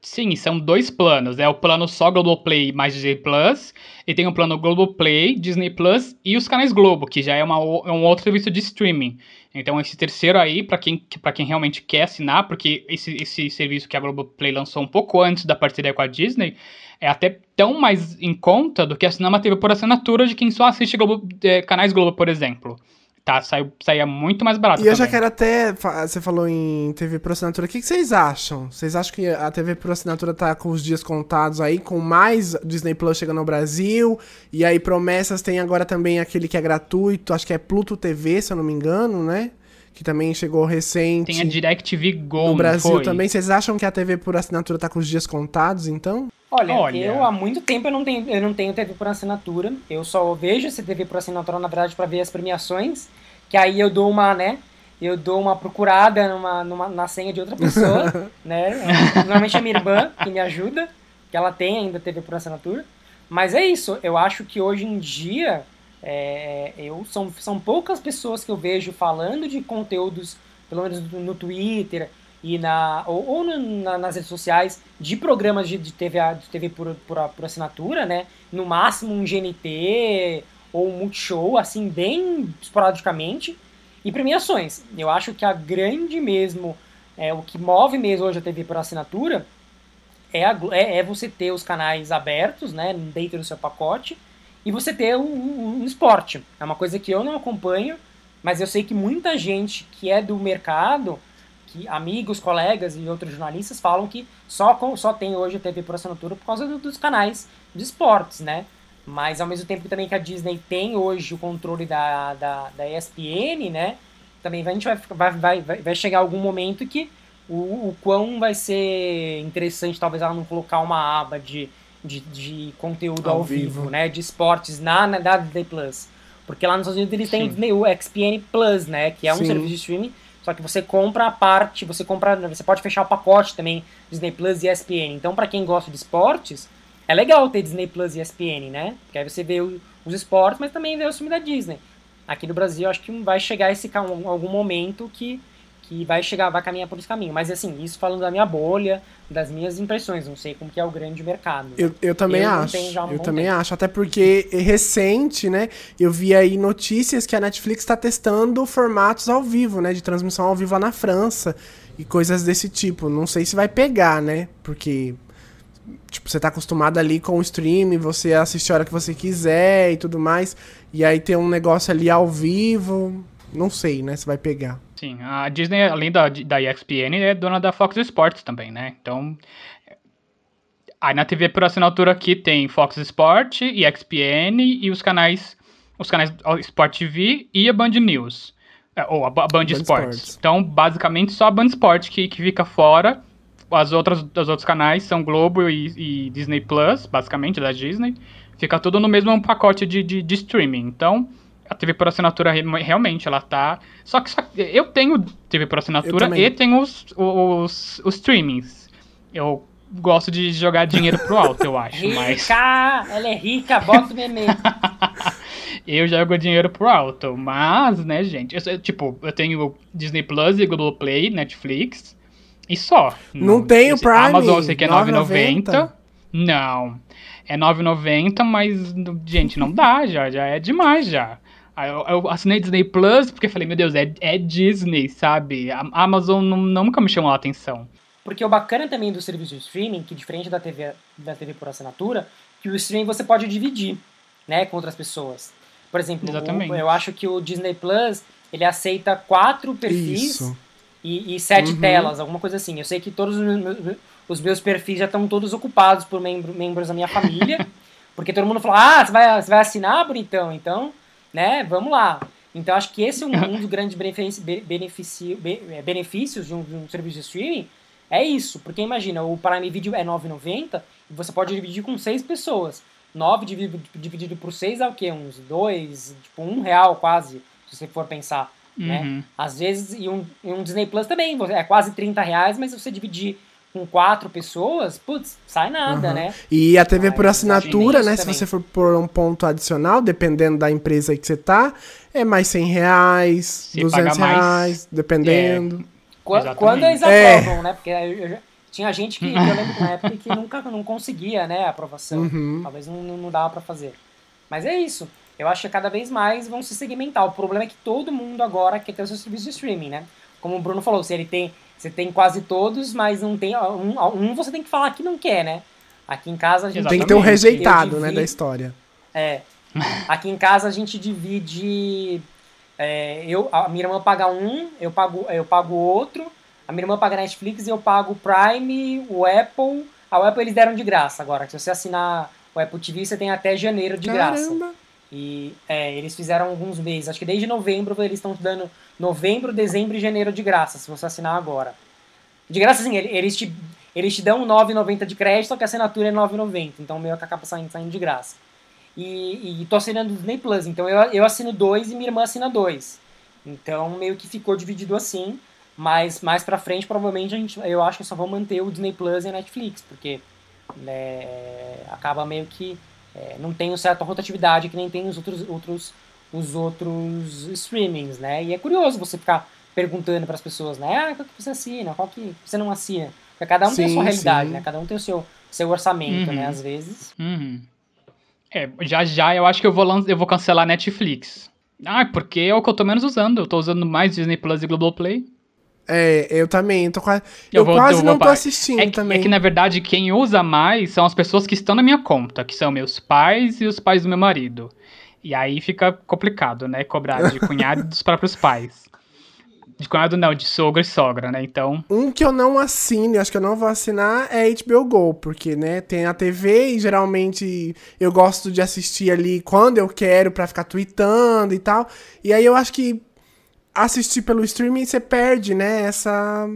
B: Sim, são dois planos. É o plano só Globoplay mais Disney Plus. E tem o plano Globoplay, Disney Plus e os canais Globo, que já é, uma, é um outro serviço de streaming. Então, esse terceiro aí, para quem, quem realmente quer assinar, porque esse, esse serviço que a Globoplay lançou um pouco antes da parceria com a Disney, é até tão mais em conta do que assinar uma TV por assinatura de quem só assiste Globo, é, canais Globo, por exemplo tá, saiu, saía muito mais barato.
A: E eu já quero até. Você falou em TV por assinatura. O que, que vocês acham? Vocês acham que a TV por assinatura tá com os dias contados aí, com mais Disney Plus chegando ao Brasil? E aí, promessas tem agora também aquele que é gratuito, acho que é Pluto TV, se eu não me engano, né? Que também chegou recente.
B: Tem a DirecTV Go.
A: No Brasil foi? também. Vocês acham que a TV por assinatura tá com os dias contados, então?
C: Olha, Olha, eu há muito tempo eu não tenho, eu não tenho TV por assinatura. Eu só vejo esse TV por assinatura, na verdade, para ver as premiações. Que aí eu dou uma, né? Eu dou uma procurada numa, numa, na senha de outra pessoa, né? Normalmente é minha irmã que me ajuda, que ela tem ainda TV por assinatura. Mas é isso, eu acho que hoje em dia é, eu, são, são poucas pessoas que eu vejo falando de conteúdos, pelo menos no Twitter e na, ou, ou na, nas redes sociais, de programas de, de TV, de TV por, por, por, assinatura, né? No máximo um GNT ou um Multishow, assim, bem esporadicamente. E premiações. Eu acho que a grande mesmo, é, o que move mesmo hoje a TV por assinatura é, a, é, é você ter os canais abertos, né? Dentro do seu pacote e você ter um, um, um, esporte. É uma coisa que eu não acompanho, mas eu sei que muita gente que é do mercado, que amigos, colegas e outros jornalistas falam que só, só tem hoje a TV por assinatura por causa do, dos canais de esportes, né? Mas ao mesmo tempo também que a Disney tem hoje o controle da, da, da ESPN, né? Também a gente vai, vai, vai, vai chegar algum momento que o, o quão vai ser interessante talvez ela não colocar uma aba de de, de conteúdo ao, ao vivo, vivo, né? De esportes na, na, na Disney Plus. Porque lá nos Estados Unidos eles têm o Disney, o XPN Plus, né? Que é um Sim. serviço de streaming. Só que você compra a parte, você compra, você pode fechar o pacote também Disney Plus e ESPN. Então, para quem gosta de esportes, é legal ter Disney Plus e ESPN, né? Porque aí você vê os esportes, mas também vê o filme da Disney. Aqui no Brasil, acho que vai chegar esse algum momento que que vai chegar, vai caminhar por esse caminho. Mas assim, isso falando da minha bolha, das minhas impressões, não sei como que é o grande mercado.
A: Eu, eu também eu acho. eu também tempo. acho, até porque é recente, né? Eu vi aí notícias que a Netflix está testando formatos ao vivo, né? De transmissão ao vivo lá na França e coisas desse tipo. Não sei se vai pegar, né? Porque tipo, você tá acostumado ali com o streaming, você assiste a hora que você quiser e tudo mais, e aí tem um negócio ali ao vivo, não sei, né, se vai pegar.
B: Sim, a Disney, além da, da ESPN, é dona da Fox Sports também, né? Então, aí na TV por assinatura aqui tem Fox Sport, ESPN e os canais, os canais Sport TV e a Band News. É, ou a, Band, Band Sports. Sports. Então, basicamente, só a Band Sports que, que fica fora. As outras, os outros canais são Globo e, e Disney Plus, basicamente, da Disney. Fica tudo no mesmo pacote de, de, de streaming. Então, a TV por assinatura realmente ela tá. Só que só, eu tenho TV por assinatura e tenho os, os, os streamings. Eu gosto de jogar dinheiro pro alto, eu acho.
C: rica!
B: Mas...
C: Ela é rica, bota o meme.
B: eu jogo dinheiro pro alto, mas, né, gente, eu, tipo, eu tenho Disney Plus e Google Play, Netflix, e só.
A: Não, não tenho Prime.
B: Amazon eu sei que é 9,90. Não. É 9,90, mas, gente, não dá já, já é demais já. Aí eu, eu, assinei Disney Plus porque falei, meu Deus, é, é Disney, sabe? A Amazon não, nunca me chamou a atenção.
C: Porque o bacana também do serviço de streaming, que diferente da TV, da TV por assinatura, que o streaming você pode dividir, né, com outras pessoas. Por exemplo, o, eu acho que o Disney Plus, ele aceita quatro perfis e, e, sete uhum. telas, alguma coisa assim. Eu sei que todos os meus, os meus perfis já estão todos ocupados por membro, membros da minha família, porque todo mundo fala, ah, você vai, você vai assinar, bonitão? Então, né? Vamos lá. Então acho que esse é um, um dos grandes benefícios, é, benefícios de um, de um, serviço de streaming. É isso, porque imagina, o Prime Video é 9,90 e você pode dividir com seis pessoas. 9 dividido, dividido por 6 é o quê? Uns 2, tipo um real quase, se você for pensar. Né? Uhum. Né? Às vezes, e um, e um Disney Plus também, é quase 30 reais, mas se você dividir com quatro pessoas, putz, sai nada, uhum. né?
A: E a TV por assinatura, né? Também. Se você for por um ponto adicional, dependendo da empresa que você tá, é mais 100 reais, se 200 reais, dependendo.
C: É. Quando eles é. aprovam, é. né? Porque eu, eu, tinha gente que, eu lembro na época, que nunca não conseguia, né, a aprovação. Uhum. Talvez não, não dava para fazer. Mas é isso. Eu acho que cada vez mais vão se segmentar. O problema é que todo mundo agora quer ter o seu serviço de streaming, né? Como o Bruno falou, se ele tem você tem quase todos, mas não tem. Um, um você tem que falar que não quer, né? Aqui em casa a gente.
A: Tem que ter um rejeitado, divide, né, da história.
C: É. Aqui em casa a gente divide. É, eu, a minha irmã paga um, eu pago, eu pago outro. A minha irmã paga Netflix e eu pago o Prime, o Apple. A Apple eles deram de graça agora. Se você assinar o Apple TV, você tem até janeiro de Caramba. graça. E é, eles fizeram alguns meses. Acho que desde novembro eles estão dando novembro, dezembro e janeiro de graça, se você assinar agora. De graça, assim, eles te, eles te dão 9,90 de crédito, só que a assinatura é 9,90. Então o meu acaba saindo, saindo de graça. E, e tô assinando Disney Plus. Então eu, eu assino dois e minha irmã assina dois. Então meio que ficou dividido assim. Mas mais pra frente, provavelmente, a gente, eu acho que só vão manter o Disney Plus e a Netflix, porque né, acaba meio que é, não tem uma certa rotatividade que nem tem os outros, outros, os outros streamings, né? E é curioso você ficar perguntando para as pessoas, né? Ah, qual que você assina? Qual que você não assina? Porque cada um sim, tem a sua realidade, sim. né? Cada um tem o seu, seu orçamento, né? uhum. né? Às vezes.
B: Uhum. É, já já eu acho que eu vou, eu vou cancelar Netflix. Ah, porque é o que eu tô menos usando. Eu tô usando mais Disney Plus e Globoplay.
A: É, eu também, tô quase. Eu, eu vou, quase eu não tô assistindo
B: é que,
A: também.
B: É que, na verdade, quem usa mais são as pessoas que estão na minha conta, que são meus pais e os pais do meu marido. E aí fica complicado, né? Cobrar de cunhado dos próprios pais. De cunhado não, de sogro e sogra, né? Então.
A: Um que eu não assino, acho que eu não vou assinar, é HBO Go, porque, né, tem a TV e geralmente eu gosto de assistir ali quando eu quero para ficar tweetando e tal. E aí eu acho que assistir pelo streaming, você perde, né, essa,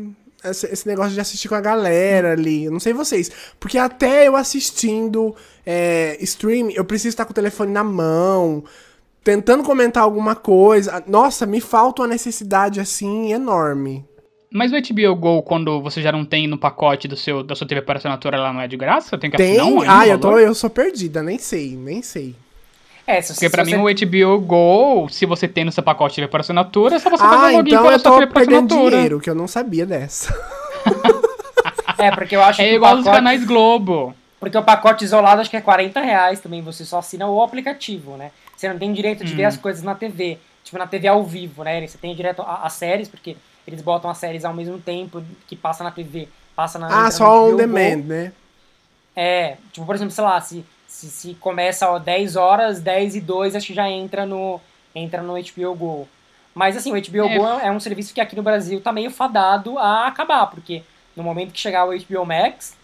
A: esse negócio de assistir com a galera ali. Eu não sei vocês. Porque até eu assistindo é, streaming, eu preciso estar com o telefone na mão, tentando comentar alguma coisa. Nossa, me falta uma necessidade assim enorme.
B: Mas o HBO Go, quando você já não tem no pacote do seu, da sua TV para assinatura, ela não é de graça?
A: Tem que tem? assinar um Ah, eu, tô, eu sou perdida, nem sei, nem sei.
B: É, se, Porque se pra você... mim o HBO Go, se você tem no seu pacote de por assinatura, é só você
A: ah, fazer login então pela sua TV por assinatura. dinheiro, que eu não sabia dessa.
C: é, porque eu acho
B: é
C: que
B: igual pacote... os canais Globo.
C: Porque o pacote isolado acho que é 40 reais também, você só assina o aplicativo, né? Você não tem direito de hum. ver as coisas na TV, tipo na TV ao vivo, né? Você tem direito às séries, porque eles botam as séries ao mesmo tempo que passa na TV, passa na...
A: Ah, só on demand, né?
C: É, tipo, por exemplo, sei lá, se se, se começa ó, 10 horas, 10 e 2, acho que já entra no, entra no HBO Go. Mas assim, o HBO é. Go é um serviço que aqui no Brasil tá meio fadado a acabar, porque no momento que chegar o HBO Max,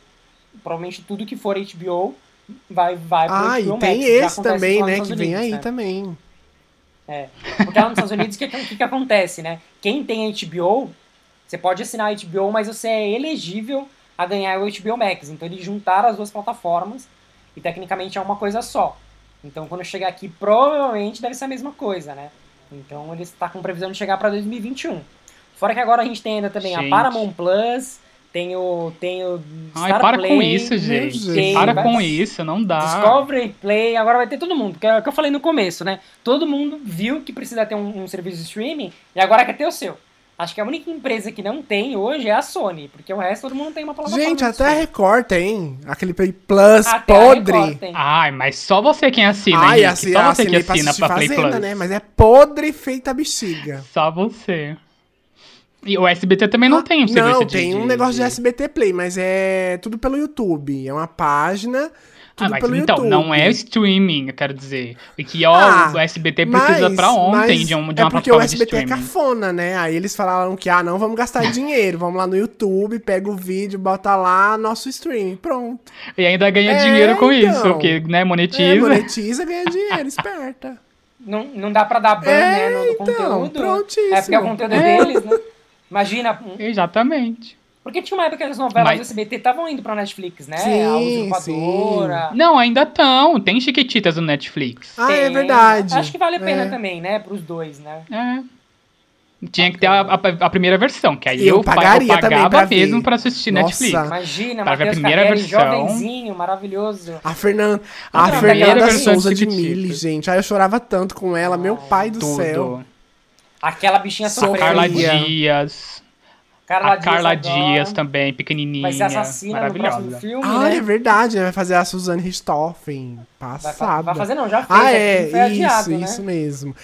C: provavelmente tudo que for HBO vai, vai pro
A: ah,
C: HBO
A: Max. Ah, e tem esse também, né, que vem aí né? também.
C: É, porque lá nos Estados Unidos, o que, que, que acontece, né? Quem tem HBO, você pode assinar HBO, mas você é elegível a ganhar o HBO Max. Então eles juntaram as duas plataformas e tecnicamente é uma coisa só. Então quando chegar aqui, provavelmente deve ser a mesma coisa, né? Então ele está com previsão de chegar para 2021. Fora que agora a gente tem ainda também gente. a Paramount Plus, tem o. Tem o
B: Star Ai, para Play, com isso, gente. Tem, para vai, com isso, não dá.
C: Discovery Play, agora vai ter todo mundo. Que é o que eu falei no começo, né? Todo mundo viu que precisa ter um, um serviço de streaming e agora quer ter o seu. Acho que a única empresa que não tem hoje é a Sony, porque o resto todo mundo tem uma plataforma.
A: Gente, até a Record tem. Aquele Play Plus até podre.
B: Ai, mas só você quem assina, Ai, Henrique. Assim, só você que assina pra, pra Play Fazenda, Plus.
A: Né? Mas é podre feita bexiga.
B: Só você. E o SBT também não ah, tem um
A: serviço Não, tem um negócio de SBT Play, mas é tudo pelo YouTube. É uma página
B: ah, mas então, YouTube. não é streaming, eu quero dizer. E que ó, ah, o SBT precisa mas, pra ontem de, um, de uma é porque o SBT é
A: cafona, né? Aí eles falaram que, ah, não vamos gastar dinheiro, vamos lá no YouTube, pega o vídeo, bota lá nosso streaming, pronto.
B: E ainda ganha é, dinheiro com então, isso, porque, né, monetiza. É,
A: monetiza, ganha dinheiro, esperta.
C: Não, não dá pra dar ban, é, né, no, no então, conteúdo. Prontíssimo. É porque o conteúdo é deles, né? Imagina.
B: Exatamente.
C: Porque tinha uma época que as novelas Mas... do SBT estavam indo pra Netflix, né? Sim, a Usurpadora.
B: Sim. Não, ainda estão. Tem Chiquititas no Netflix.
A: Ah, é verdade.
C: Acho que vale a pena é. também, né? Pros dois, né?
B: É. Tinha que ter a, a, a, primeira versão, que aí eu, eu, pagaria eu pagava pra mesmo pra assistir Nossa. Netflix.
C: Imagina, pra ver a primeira Carrelli, versão. jovenzinho, maravilhoso.
A: A Fernanda, a, a Fernanda Souza de, de Mille, gente. Aí eu chorava tanto com ela, meu pai do tudo. céu.
C: Aquela bichinha
B: sofreu. Carla Dias. Carla a Dias Carla Dias também, pequenininha. Vai ser assassina maravilhosa. no
C: filme, Ah, né?
A: é verdade, né? Vai fazer a Suzanne Richthofen. Passada.
C: Vai, fazer não, já fez.
A: Ah, é, isso, adiado, né? isso mesmo.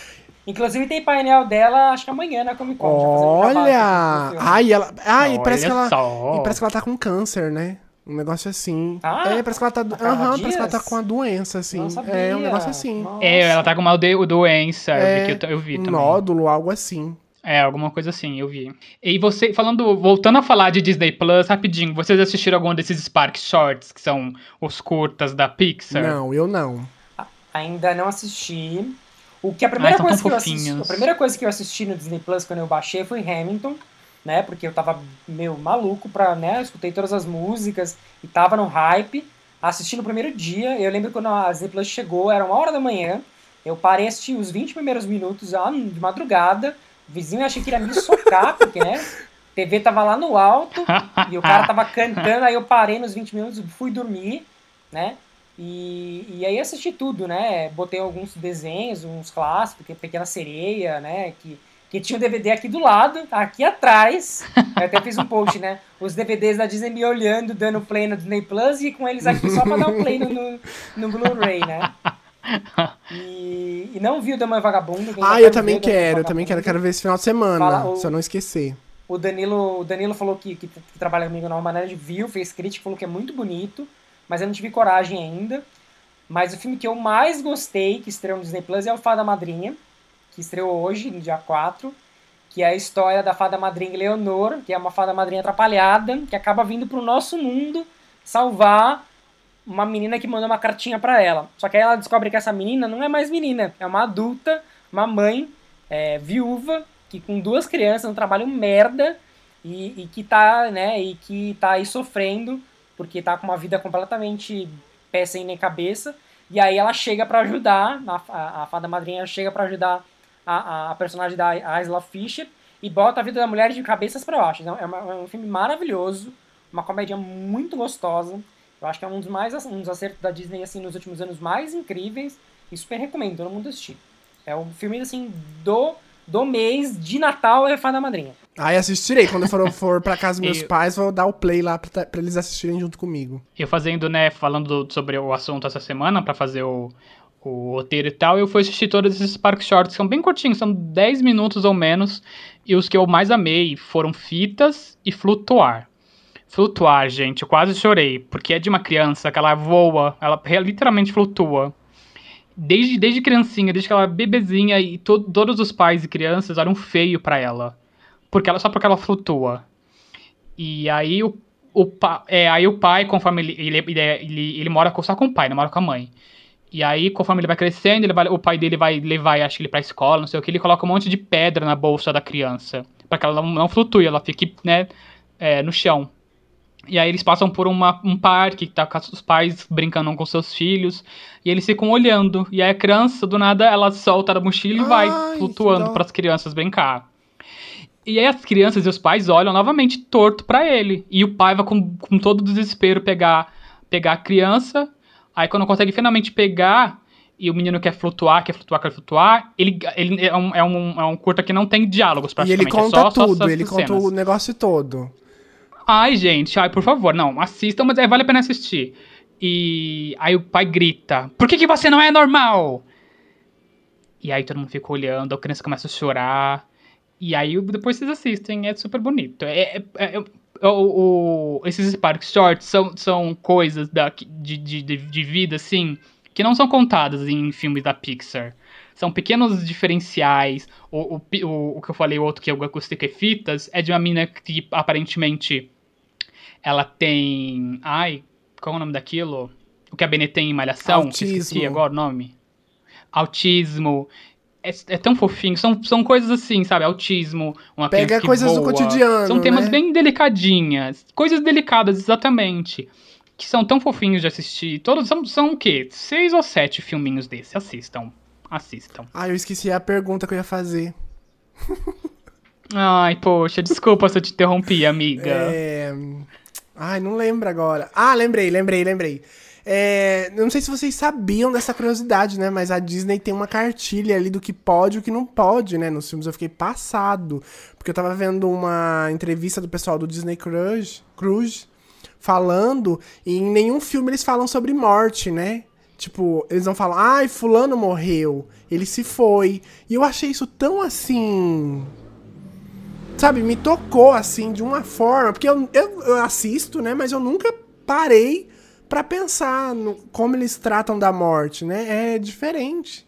C: Inclusive tem painel dela, acho que amanhã na Comic Con.
A: Olha! Ai, ela. Ai, parece que ela. E parece que ela tá com câncer, né? Um negócio assim. Ah, é, parece que ela tá. Aham, uhum, parece que ela tá com uma doença, assim. É, um negócio assim.
B: Nossa. É, ela tá com uma doença, é, eu vi, eu vi
A: um também. nódulo, algo assim.
B: É, alguma coisa assim, eu vi. E você, falando, voltando a falar de Disney Plus, rapidinho, vocês assistiram algum desses Spark Shorts, que são os curtas da Pixar?
A: Não, eu não.
C: Ainda não assisti. O que a primeira, Ai, coisa que eu assisti, a primeira coisa que eu assisti no Disney Plus quando eu baixei foi Hamilton, né? Porque eu tava meio maluco pra, né? Eu escutei todas as músicas e tava no hype. Assisti no primeiro dia. Eu lembro quando a Disney Plus chegou, era uma hora da manhã. Eu parei assistir os 20 primeiros minutos de madrugada o vizinho achei que ia me socar, porque, né? A TV tava lá no alto e o cara tava cantando, aí eu parei nos 20 minutos, fui dormir, né? E, e aí assisti tudo, né? Botei alguns desenhos, uns clássicos, Pequena Sereia, né? Que, que tinha um DVD aqui do lado, aqui atrás. Eu até fiz um post, né? Os DVDs da Disney me olhando, dando play no Disney Plus e com eles aqui só pra dar o um play no, no, no Blu-ray, né? E, e, não vi o Dama Vagabundo.
A: Ah, eu também quero, eu também quero, quero ver esse final de semana, Fala, o, se eu não esquecer.
C: O Danilo, o Danilo falou que, que, que trabalha comigo na maneira de viu, fez crítica, falou que é muito bonito mas eu não tive coragem ainda. Mas o filme que eu mais gostei, que estreou no Disney Plus, é o Fada Madrinha, que estreou hoje, no dia 4, que é a história da fada madrinha Leonor, que é uma fada madrinha atrapalhada, que acaba vindo pro nosso mundo salvar uma menina que mandou uma cartinha para ela. Só que aí ela descobre que essa menina não é mais menina, é uma adulta, uma mãe é, viúva, que com duas crianças, um trabalho merda, e, e, que tá, né, e que tá aí sofrendo porque tá com uma vida completamente pé sem nem cabeça. E aí ela chega para ajudar, a, a, fada madrinha chega para ajudar a, a, personagem da Isla Fisher e bota a vida da mulher de cabeças para baixo. Então, é, uma, é, um filme maravilhoso, uma comédia muito gostosa. Eu acho que é um dos mais um dos acertos da Disney assim nos últimos anos mais incríveis e super recomendo todo mundo assistir. É um filme assim do do mês de Natal é Fada Madrinha.
A: Aí assistirei. Quando eu for, for pra casa dos meus eu... pais, vou dar o play lá pra, pra, eles assistirem junto comigo.
B: Eu fazendo, né, falando sobre o assunto essa semana, pra fazer o, o roteiro e tal, eu fui assistir todos esses Park Shorts, que são bem curtinhos, são 10 minutos ou menos. E os que eu mais amei foram Fitas e Flutuar. Flutuar, gente, eu quase chorei, porque é de uma criança que ela voa, ela literalmente flutua desde, desde criancinha, desde que ela era bebezinha, e to, todos os pais e crianças eram feio para ela. Porque ela, só porque ela flutua. E aí o, o, é, aí o pai, conforme ele, ele, ele, ele, ele mora só com o pai, não mora com a mãe. E aí, conforme ele vai crescendo, ele vai, o pai dele vai levar, acho que ele pra escola, não sei o que, ele coloca um monte de pedra na bolsa da criança. para que ela não, não flutue, ela fique, né, é, no chão. E aí eles passam por uma, um parque que tá com os pais brincando com seus filhos. E eles ficam olhando. E aí a criança, do nada, ela solta da mochila e Ai, vai flutuando para as crianças brincar. E aí as crianças e os pais olham novamente torto para ele. E o pai vai com, com todo desespero pegar, pegar a criança. Aí quando consegue finalmente pegar, e o menino quer flutuar, quer flutuar, quer flutuar, ele, ele é, um, é, um, é um curta que não tem diálogos praticamente.
A: E ele conta é só, tudo, só ele conta o negócio todo.
B: Ai, gente, ai, por favor, não, assistam, mas é, vale a pena assistir. E aí o pai grita: Por que, que você não é normal? E aí todo mundo fica olhando, a criança começa a chorar. E aí depois vocês assistem, é super bonito. É, é, é, o, o, esses Spark Shorts são, são coisas da, de, de, de vida, assim, que não são contadas em filmes da Pixar. São pequenos diferenciais. O, o, o, o que eu falei, o outro que eu gostei que é Fitas, é de uma mina que aparentemente ela tem. Ai, qual é o nome daquilo? O que a Benê tem em Malhação?
A: Autismo. Esqueci
B: agora o nome. Autismo. É, é, tão fofinho. São, são coisas assim, sabe? Autismo, uma
A: Pega coisas voa. do cotidiano.
B: São temas
A: né?
B: bem delicadinhas. Coisas delicadas, exatamente. Que são tão fofinhos de assistir. Todos são, são o quê? Seis ou sete filminhos desse. Assistam. Assistam.
A: Ah, eu esqueci a pergunta que eu ia fazer.
B: Ai, poxa, desculpa se eu te interrompi, amiga.
A: É. Ai, não lembro agora. Ah, lembrei, lembrei, lembrei. É, não sei se vocês sabiam dessa curiosidade, né? Mas a Disney tem uma cartilha ali do que pode e o que não pode, né? Nos filmes eu fiquei passado. Porque eu tava vendo uma entrevista do pessoal do Disney Cruise, Cruise falando, e em nenhum filme eles falam sobre morte, né? Tipo, eles não falam, ai, fulano morreu, ele se foi. E eu achei isso tão assim sabe, me tocou assim de uma forma, porque eu, eu, eu assisto, né, mas eu nunca parei para pensar no, como eles tratam da morte, né? É diferente.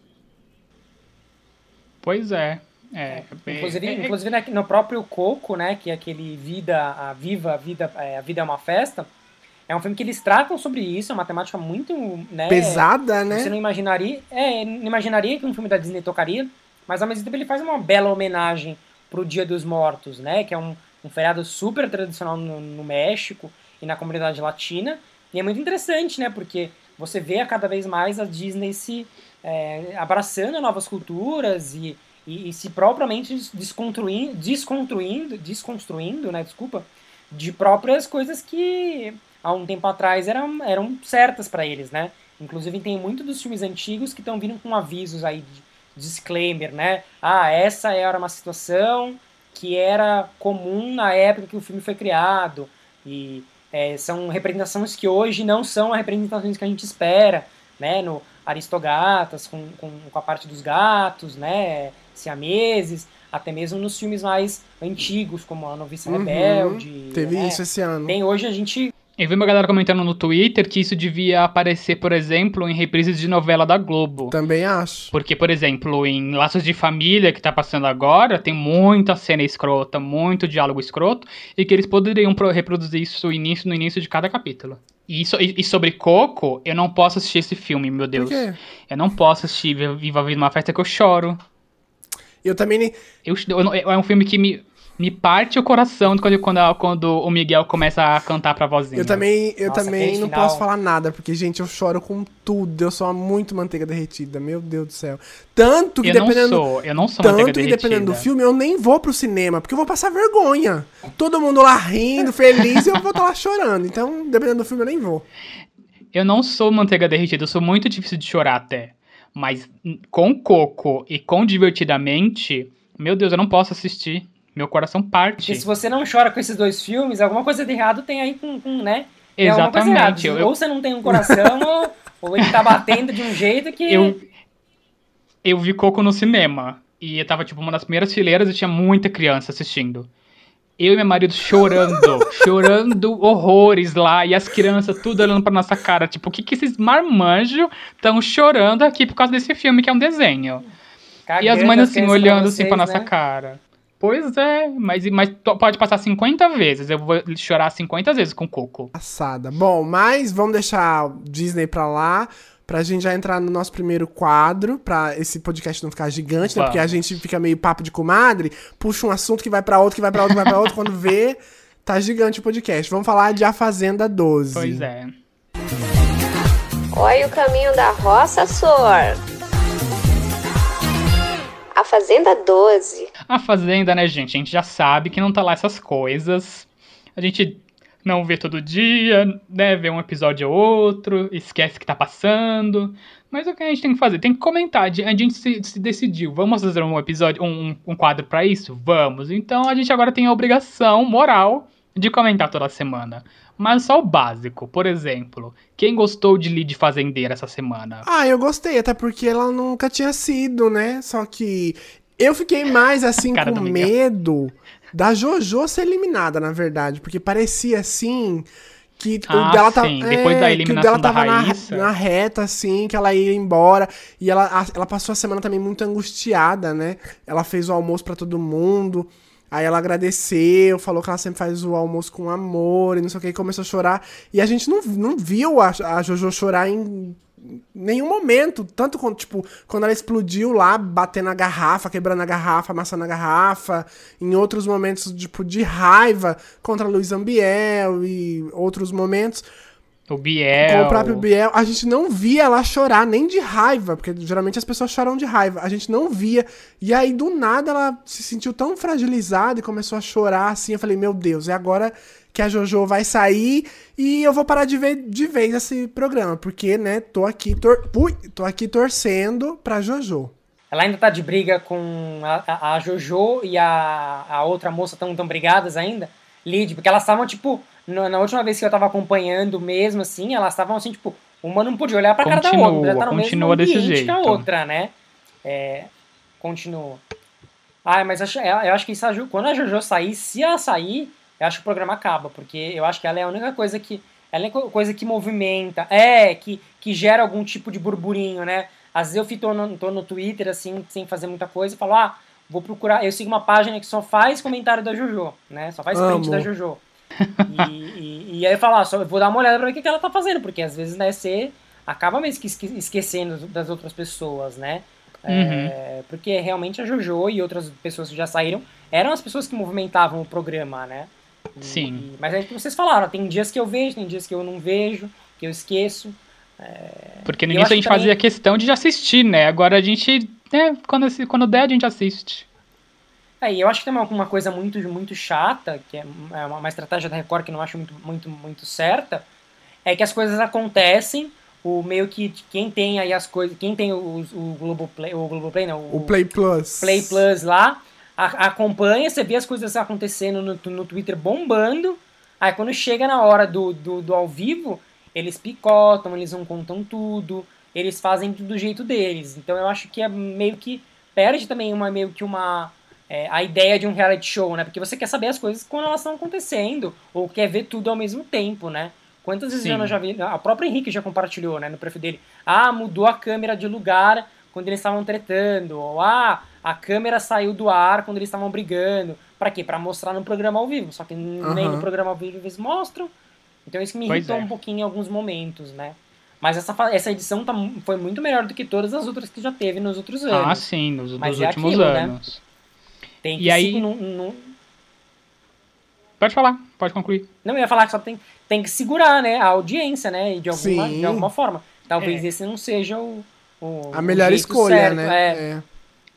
B: Pois é.
C: É, é, inclusive, é, inclusive no próprio Coco, né, que é aquele vida, a viva, a vida, é, a vida é uma festa, é um filme que eles tratam sobre isso, é uma temática muito, né,
A: pesada, né?
C: Você não imaginaria, é, não imaginaria que um filme da Disney tocaria, mas ao mesmo tempo ele faz uma bela homenagem pro Dia dos Mortos, né? Que é um, um feriado super tradicional no, no, México e na comunidade latina. E é muito interessante, né? Porque você vê a cada vez mais a Disney se é, abraçando novas culturas e, e, e, se propriamente desconstruindo, desconstruindo, desconstruindo, né? Desculpa, de próprias coisas que há um tempo atrás eram, eram certas para eles, né? Inclusive tem muito dos filmes antigos que estão vindo com avisos aí de disclaimer, né? Ah, essa era uma situação que era comum na época que o filme foi criado e é, são representações que hoje não são as representações que a gente espera, né? No Aristogatas, com, com, com a parte dos gatos, né? Siameses, até mesmo nos filmes mais antigos, como A Noviça uhum, Rebelde.
A: Teve né? isso esse ano.
C: Tem hoje a gente
B: eu vi uma galera comentando no Twitter que isso devia aparecer, por exemplo, em reprises de novela da Globo.
A: Também acho.
B: Porque, por exemplo, em Laços de Família, que tá passando agora, tem muita cena escrota, muito diálogo escroto, e que eles poderiam reproduzir isso início, no início de cada capítulo. E, so, e, sobre Coco, eu não posso assistir esse filme, meu Deus.
A: Por quê?
B: Eu não posso assistir Viva a Vida uma festa que eu choro.
A: Eu também nem.
B: Eu, eu, é um filme que me me parte o coração quando, quando, quando o Miguel começa a cantar pra vozinha.
A: Eu também, eu Nossa, também não final... posso falar nada, porque, gente, eu choro com tudo. Eu sou muito manteiga derretida, meu Deus do céu. Tanto que
B: eu
A: dependendo.
B: Não sou, eu não sou
A: Tanto que dependendo do filme, eu nem vou pro cinema, porque eu vou passar vergonha. Todo mundo lá rindo, feliz, e eu vou estar lá chorando. Então, dependendo do filme, eu nem vou.
B: Eu não sou manteiga derretida, eu sou muito difícil de chorar até. Mas com Coco e com Divertidamente, meu Deus, eu não posso assistir. Meu coração parte.
C: Porque se você não chora com esses dois filmes, alguma coisa de errado tem aí com, com né?
B: Tem Exatamente.
C: Eu... Ou você não tem um coração, ou, ou ele tá batendo de um jeito que.
B: Eu, eu vi Coco no cinema. E eu tava, tipo, uma das primeiras fileiras e tinha muita criança assistindo. Eu e meu marido chorando, chorando horrores lá, e as crianças tudo olhando pra nossa cara. Tipo, o que, que esses marmanjos estão chorando aqui por causa desse filme que é um desenho? Cagando e as mães assim, olhando vocês, assim pra né? nossa cara. Pois é, mas, mas pode passar 50 vezes. Eu vou chorar 50 vezes com Coco.
A: Passada. Bom, mas vamos deixar o Disney pra lá. Pra gente já entrar no nosso primeiro quadro, pra esse podcast não ficar gigante, né? Porque a gente fica meio papo de comadre, puxa um assunto que vai para outro, que vai para outro, que vai pra outro, quando vê, tá gigante o podcast. Vamos falar de A Fazenda 12.
B: Pois é.
D: Olha o caminho da roça, Sor. A Fazenda 12.
B: A Fazenda, né, gente? A gente já sabe que não tá lá essas coisas. A gente não vê todo dia, né? Vê um episódio ou outro, esquece que tá passando. Mas o que a gente tem que fazer? Tem que comentar. A gente se, se decidiu. Vamos fazer um episódio, um, um quadro para isso? Vamos. Então a gente agora tem a obrigação moral de comentar toda semana mas só o básico. Por exemplo, quem gostou de Lid Fazendeira essa semana?
A: Ah, eu gostei, até porque ela nunca tinha sido, né? Só que eu fiquei mais assim com medo da JoJo ser eliminada, na verdade, porque parecia assim que
B: ah, o dela tá, sim. Depois é, da eliminação que o dela tava
A: na, na, reta, assim, que ela ia embora. E ela, ela passou a semana também muito angustiada, né? Ela fez o almoço para todo mundo. Aí ela agradeceu, falou que ela sempre faz o almoço com amor e não sei o que, e começou a chorar. E a gente não, não viu a, a Jojo chorar em nenhum momento. Tanto quando, tipo, quando ela explodiu lá, batendo a garrafa, quebrando a garrafa, amassando a garrafa. Em outros momentos, tipo, de raiva contra a Luiz Ambiel e outros momentos.
B: O Biel.
A: Com o próprio Biel. A gente não via ela chorar nem de raiva, porque geralmente as pessoas choram de raiva. A gente não via. E aí, do nada, ela se sentiu tão fragilizada e começou a chorar assim. Eu falei, meu Deus, é agora que a JoJo vai sair e eu vou parar de ver de vez esse programa. Porque, né, tô aqui, tor Ui, tô aqui torcendo pra JoJo.
C: Ela ainda tá de briga com a, a, a JoJo e a, a outra moça tão, tão brigadas ainda, Lid, porque elas estavam, tipo na última vez que eu tava acompanhando mesmo, assim, elas estavam assim, tipo, uma não podia olhar pra
B: continua,
C: cara da outra, já tá no
B: continua
C: mesmo
B: desse jeito.
C: que a outra, né? É, continua. Ah, mas acho, eu acho que isso, quando a Jojo sair, se ela sair, eu acho que o programa acaba, porque eu acho que ela é a única coisa que. Ela é a coisa que movimenta, é, que, que gera algum tipo de burburinho, né? Às vezes eu fico, tô, no, tô no Twitter, assim, sem fazer muita coisa, e falo, ah, vou procurar. Eu sigo uma página que só faz comentário da Jojo, né? Só faz print da Jojo e, e, e, aí falar, só vou dar uma olhada pra ver o que ela tá fazendo, porque às vezes, né, você acaba mesmo esquecendo das outras pessoas, né? É, uhum. É, porque realmente a Jojo e outras pessoas que já saíram eram as pessoas que movimentavam o programa, né?
B: E, Sim.
C: mas é que vocês falaram, tem dias que eu vejo, tem dias que eu não vejo, que eu esqueço. É,
B: porque no início a gente também... fazia questão de assistir, né? Agora a gente, né, quando, quando der, a gente assiste.
C: É, e eu acho que tem uma, coisa muito, muito chata, que é, é uma, uma estratégia da Record que eu não acho muito, muito, muito certa, é que as coisas acontecem, o meio que quem tem aí as coisas, quem tem o, o Globoplay, o Globoplay não,
A: o, o Play Plus.
C: Play Plus lá, a, acompanha, você vê as coisas acontecendo no, no Twitter bombando, aí quando chega na hora do, do, do ao vivo, eles picotam, eles não contam tudo, eles fazem tudo do jeito deles. Então eu acho que é meio que perde também uma meio que uma é, a ideia de um reality show, né? Porque você quer saber as coisas quando elas estão acontecendo, ou quer ver tudo ao mesmo tempo, né? Quantas vezes eu já vi, a própria Henrique já compartilhou, né, no perfil dele, ah, mudou a câmera de lugar quando eles estavam tretando, ou ah, a câmera saiu do ar quando eles estavam brigando. Para quê? Para mostrar no programa ao vivo. Só que uhum. nem no programa ao vivo eles mostram. Então isso me irritou é. um pouquinho em alguns momentos, né? Mas essa, essa edição tá, foi muito melhor do que todas as outras que já teve nos outros ah, anos.
B: Ah, sim, nos, nos é últimos aquilo, né? anos. Né?
C: Tem
B: que e aí... No, no... Pode falar, pode concluir.
C: Não, eu ia falar que só tem, tem que segurar, né, a audiência, né, de alguma, de alguma forma. Talvez é. esse não seja o, o
A: a melhor escolha, certo, né?
B: É. é.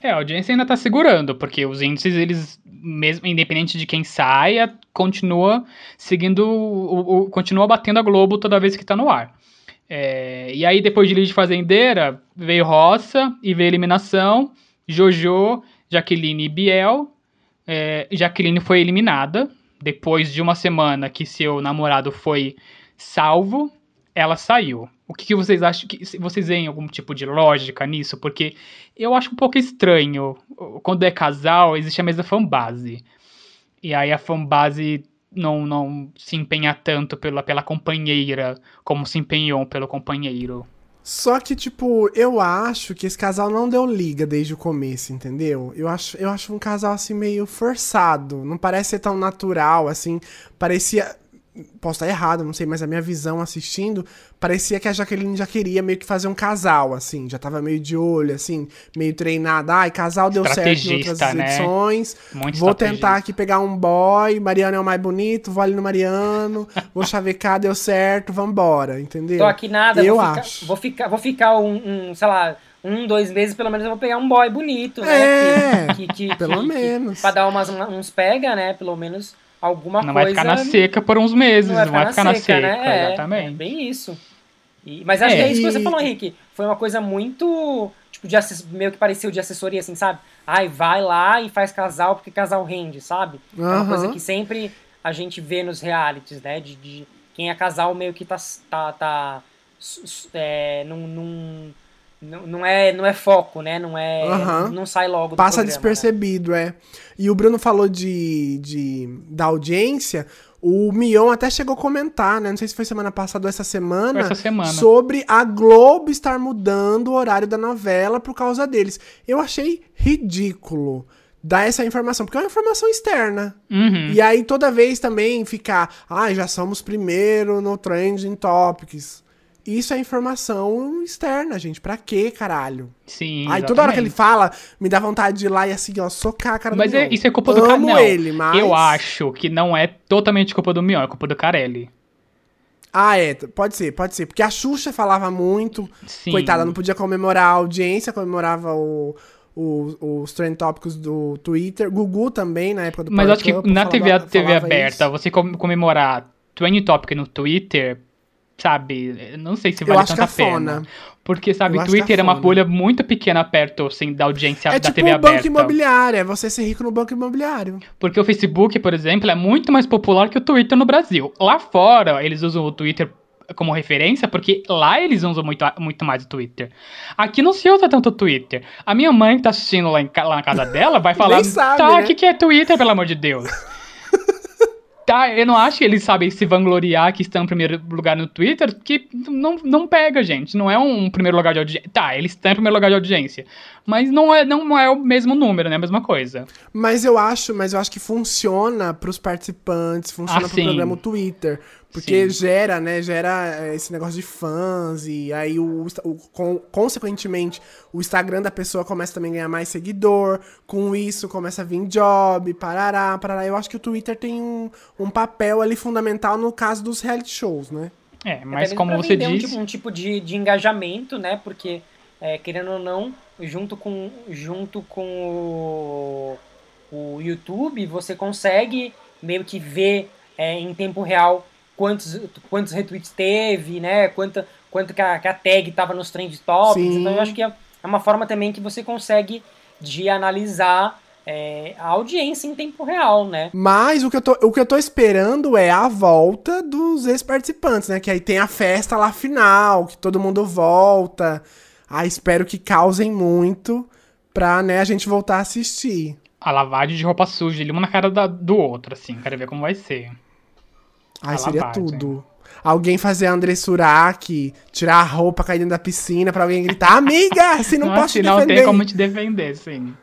B: É, a audiência ainda tá segurando, porque os índices, eles, mesmo independente de quem saia, continua seguindo, o, o, continua batendo a Globo toda vez que tá no ar. É, e aí, depois de Lid Fazendeira, veio Roça e veio Eliminação, Jojo, Jaqueline e Biel. É, Jaqueline foi eliminada, depois de uma semana que seu namorado foi salvo, ela saiu. O que, que, vocês acham? Que vocês veem algum tipo de lógica nisso? Porque eu acho um pouco estranho. Quando é casal, existe a mesma fanbase. E aí a fanbase não, não se empenha tanto pela, pela companheira como se empenhou pelo companheiro.
A: Só que, tipo, eu acho que esse casal não deu liga desde o começo, entendeu? Eu acho, eu acho um casal, assim, meio forçado. Não parece ser tão natural, assim. Parecia posso estar errado, não sei, mas a minha visão assistindo, parecia que a Jaqueline já queria meio que fazer um casal, assim, já tava meio de olho, assim, meio treinada. Ai, casal deu certo em outras né? edições. Muito vou tentar aqui pegar um boy, Mariano é o mais bonito, vou ali no Mariano, vou chavecar, deu certo, vambora, entendeu?
C: Tô aqui nada, eu vou acho. Ficar, vou ficar, vou ficar um, um, sei lá, um, dois meses, pelo menos eu vou pegar um boy bonito,
A: né? É, que, que, que, pelo menos.
C: pra dar umas, uns pega, né? Pelo menos alguma
B: não
C: coisa.
B: Não vai ficar na seca por uns meses, não vai ficar, não vai ficar na, seca, na seca, né?
C: É, exatamente. É bem isso. E, mas acho é, que é isso que você falou, Henrique. Foi uma coisa muito. Tipo, de meio que pareceu de assessoria, assim, sabe? Ai, vai lá e faz casal porque casal rende, sabe? Uhum. É uma coisa que sempre a gente vê nos realities, né? De, de quem é casal meio que tá. tá, tá é, num, num não, não, é, não é foco, né? Não é. Uhum. Não sai logo
A: Passa programa, despercebido, né? é. E o Bruno falou de, de da audiência. O Mion até chegou a comentar, né? Não sei se foi semana passada ou essa semana,
B: essa semana.
A: Sobre a Globo estar mudando o horário da novela por causa deles. Eu achei ridículo dar essa informação, porque é uma informação externa.
B: Uhum.
A: E aí toda vez também ficar, ah, já somos primeiro no Trending Topics. Isso é informação externa, gente. Pra quê, caralho?
B: Sim.
A: Aí exatamente. toda hora que ele fala, me dá vontade de ir lá e assim, ó, socar a cara
B: mas
A: do Mas
B: é, isso é culpa
A: do
B: Carelli.
A: ele, mas...
B: Eu acho que não é totalmente culpa do Mion, é culpa do Carelli.
A: Ah, é. Pode ser, pode ser. Porque a Xuxa falava muito. Sim. Coitada, não podia comemorar a audiência, comemorava o, o, os trend tópicos do Twitter. Gugu também, na época do
B: Mas acho que na TV, TV aberta, isso. você comemorar trend topic no Twitter sabe? Não sei se vale tanta pena. Porque, sabe, o Twitter é, é, uma bolha muito pequena perto, assim, da audiência é da
A: tipo
B: TV
A: um
B: aberta.
A: banco imobiliário, é você ser rico no banco imobiliário.
B: Porque o Facebook, por exemplo, é muito mais popular que o Twitter no Brasil. Lá fora, eles usam o Twitter como referência, porque lá eles usam muito, muito mais o Twitter. Aqui não se usa tanto o Twitter. A minha mãe que tá assistindo lá, em, lá na casa dela vai falar, sabe, tá, o né? que, que é Twitter, pelo amor de Deus? Tá, eu não acho que eles sabem se vangloriar que estão em primeiro lugar no Twitter, que não, não pega, gente. Não é um primeiro lugar de audiência. Tá, eles estão em primeiro lugar de audiência. Mas não é, não é o mesmo número, né? A mesma coisa.
A: Mas eu acho, mas eu acho que funciona pros participantes, funciona ah, pro sim. programa Twitter. Porque Sim. gera, né? Gera eh, esse negócio de fãs e aí o, o com, consequentemente o Instagram da pessoa começa também a ganhar mais seguidor. Com isso começa a vir job, parará, parará. Eu acho que o Twitter tem um, um papel ali fundamental no caso dos reality shows, né?
B: É, mas como você disse...
C: Um tipo, um tipo de, de engajamento, né? Porque, é, querendo ou não, junto com, junto com o, o YouTube, você consegue meio que ver é, em tempo real quantos, quantos retweets teve, né? Quanto, quanto que a, que a tag tava nos trend topics.
A: Sim.
C: Então eu acho que é é uma forma também que você consegue de analisar é, a audiência em tempo real, né?
A: Mas o que, eu tô, o que eu tô esperando é a volta dos ex-participantes, né? Que aí tem a festa lá final, que todo mundo volta. Aí espero que causem muito pra, né, a gente voltar a assistir.
B: A lavagem de roupa suja, ele uma na cara da- do outro, assim. Quero ver como vai ser.
A: Ai, seria tudo. Alguém fazer a André Surak, tirar a roupa, cair dentro da piscina pra alguém gritar, amiga, se não
B: Nossa,
A: posso te
B: se não
A: defender.
B: tem como te defender, sim.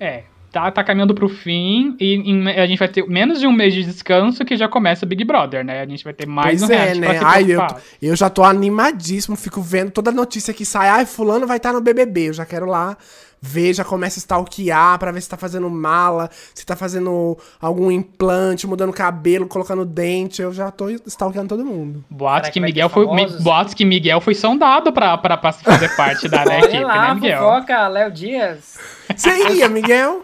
B: É, tá, tá caminhando pro fim e em- a gente vai ter menos de um mês de descanso que já começa Big Brother, né? A gente vai ter mais
A: Pois
B: um
A: é, né? Ai, eu, eu já tô animadíssimo, fico vendo toda notícia que sai. Ai, fulano vai estar no BBB. Eu já quero lá ver, já começa a stalkear pra ver se tá fazendo mala, se tá fazendo algum implante, mudando cabelo, colocando dente. Eu já tô stalkeando todo mundo.
B: Boatos que, Miguel foi, boatos que Miguel foi sondado pra, pra, pra fazer parte da né, equipe,
C: lá,
B: né, Miguel?
C: fofoca, Léo Dias.
A: Você iria, Miguel?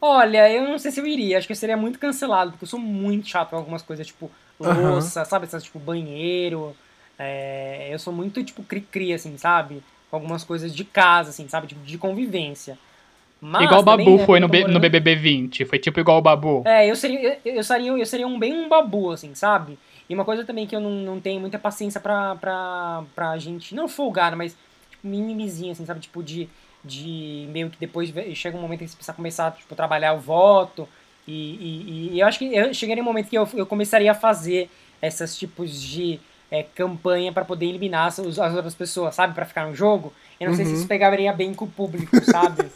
C: Olha, eu não sei se eu iria, acho que eu seria muito cancelado, porque eu sou muito chato com algumas coisas, tipo louça, sabe? Essas, tipo, banheiro. É, eu sou muito, tipo, cri-cri, assim, sabe? Com algumas coisas de casa, assim, sabe? Tipo, de convivência. Mas,
B: igual o
C: também,
B: Babu
C: né,
B: foi no, B- no
C: morando-
B: BBB 20. Foi tipo igual o Babu.
C: É, eu seria, eu, eu seria, eu seria um bem um babu, assim, sabe? E uma coisa também que eu não, não tenho muita paciência pra, pra, pra gente, não folgar, mas tipo, minimizinho, assim, sabe? Tipo, de, de meio que depois chega um momento que você precisa começar, tipo, trabalhar o voto. E, e, e eu acho que eu chegaria um momento que eu, eu começaria a fazer esses tipos de é, campanha pra poder eliminar as, as outras pessoas, sabe? Pra ficar no jogo. Eu não sei se
A: Uhum.
C: isso pegaria bem com o público, sabe?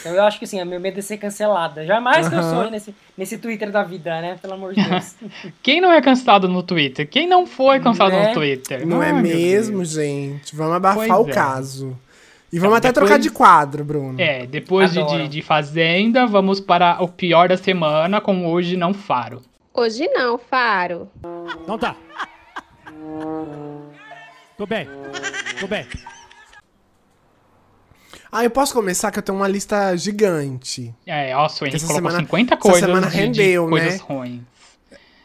C: Então eu acho que assim, o meu medo é ser cancelada. Jamais que eu sou nesse, nesse Twitter da vida, né? Pelo amor de Deus.
B: Quem não é cancelado no Twitter? Quem não foi cancelado
C: Né?
B: no Twitter?
A: Não é mesmo,
B: Deus.
A: gente? Vamos abafar
B: Pois
A: o
B: é.
A: caso. E vamos
B: Então,
A: até trocar
B: depois-
A: de quadro, Bruno.
B: É, depois de, de, de Fazenda, vamos para o pior da semana com Hoje Não Faro.
D: Hoje não, Faro.
E: Então tá. Tô bem. Tô bem.
A: Ah, eu posso começar que eu tenho uma lista gigante.
B: É, nossa, o Henrique
A: Essa
B: colocou
A: semana-
B: 50
A: essa
B: coisas
A: semana
B: de- de,
A: rendeu,
B: coisas
A: né?
B: ruins.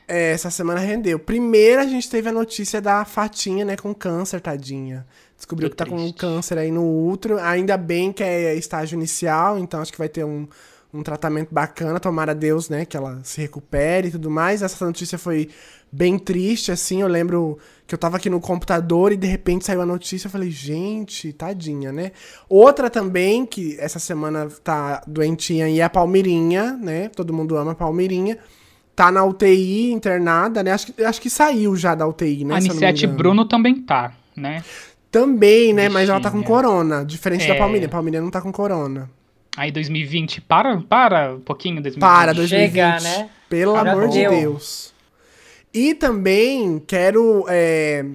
A: É, essa semana rendeu. Primeiro a gente teve a notícia da Fatinha, né, com câncer, tadinha. Descobriu
B: Que
A: que tá com câncer aí no útero. Ainda bem que é estágio inicial, então acho que vai ter um, um tratamento bacana. Tomara a Deus, né, que ela se recupere e tudo mais. Essa notícia foi bem triste, assim. Eu lembro que eu tava aqui no computador e de repente saiu a notícia. Eu falei, gente, tadinha, né? Outra também, que essa semana tá doentinha e é a Palmeirinha, né? Todo mundo ama a Palmeirinha. Tá na UTI internada, né? Acho que, acho que saiu já da UTI, né?
B: a Anissete. Bruno também tá, né?
A: Também, né? Mas ela tá com
B: Bichinha.
A: corona. Diferente da
B: É.
A: Palmeirinha. Palmeirinha não tá com corona.
B: Aí 2020, para, para um pouquinho 2020.
A: Para, 2020.
C: Chega, né?
A: Pelo amor de
C: deu.
A: Deus. E também quero é,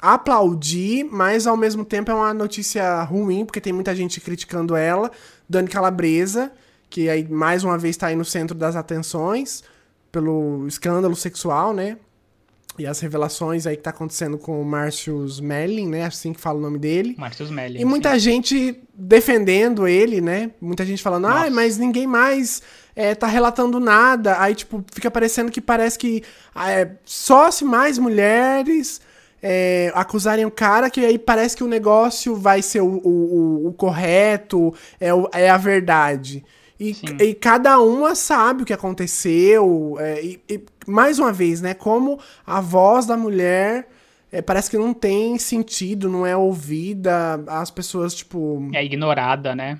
A: aplaudir, mas ao mesmo tempo é uma notícia ruim, porque tem muita gente criticando ela. Dani Calabresa, que aí mais uma vez tá aí no centro das atenções pelo escândalo sexual, né? E as revelações aí que tá acontecendo com o Márcio Smelling, né? Assim que fala o nome dele.
B: Márcio Smelling.
A: E muita gente defendendo ele, né? Muita gente falando,
B: Nossa.
A: mas ninguém mais é, tá relatando nada. Aí, tipo, fica parecendo que parece que ah, é, só se mais mulheres é, acusarem o cara, que aí parece que o negócio vai ser o, o, o- o correto, é, o- é a verdade. E,
B: Sim.
A: e cada uma sabe o que aconteceu. é, e, e, mais uma vez, né? Como a voz da mulher é, parece que não tem sentido, não é ouvida. As pessoas, tipo,
B: É ignorada, né?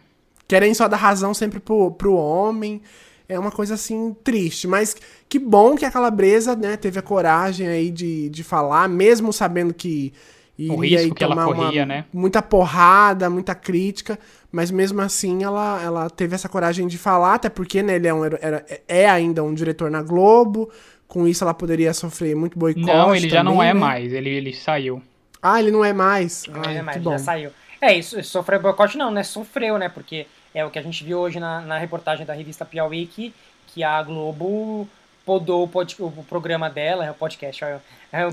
A: querem só dar razão sempre pro, pro homem. É uma coisa assim triste. Mas que bom que a Calabresa, né, teve a coragem aí de, de falar, mesmo sabendo que iria
B: O risco
A: aí
B: que ela
A: tomar uma-
B: corria, né?
A: muita porrada, muita crítica. Mas mesmo assim ela, ela teve essa coragem de falar, até porque né, ele é, um, era, é ainda um diretor na Globo. Com isso ela poderia sofrer muito boicote.
B: Não, ele já não é
A: né?
B: mais. Ele, ele saiu.
A: Ah, ele não é mais.
C: Não
A: Ai,
C: é mais, já saiu. É, isso, sofreu boicote não, né? Sofreu, né? Porque é o que a gente viu hoje na, na reportagem da revista Piauí que, que a Globo podou o, pod- o programa dela, é o podcast, ó, é, o-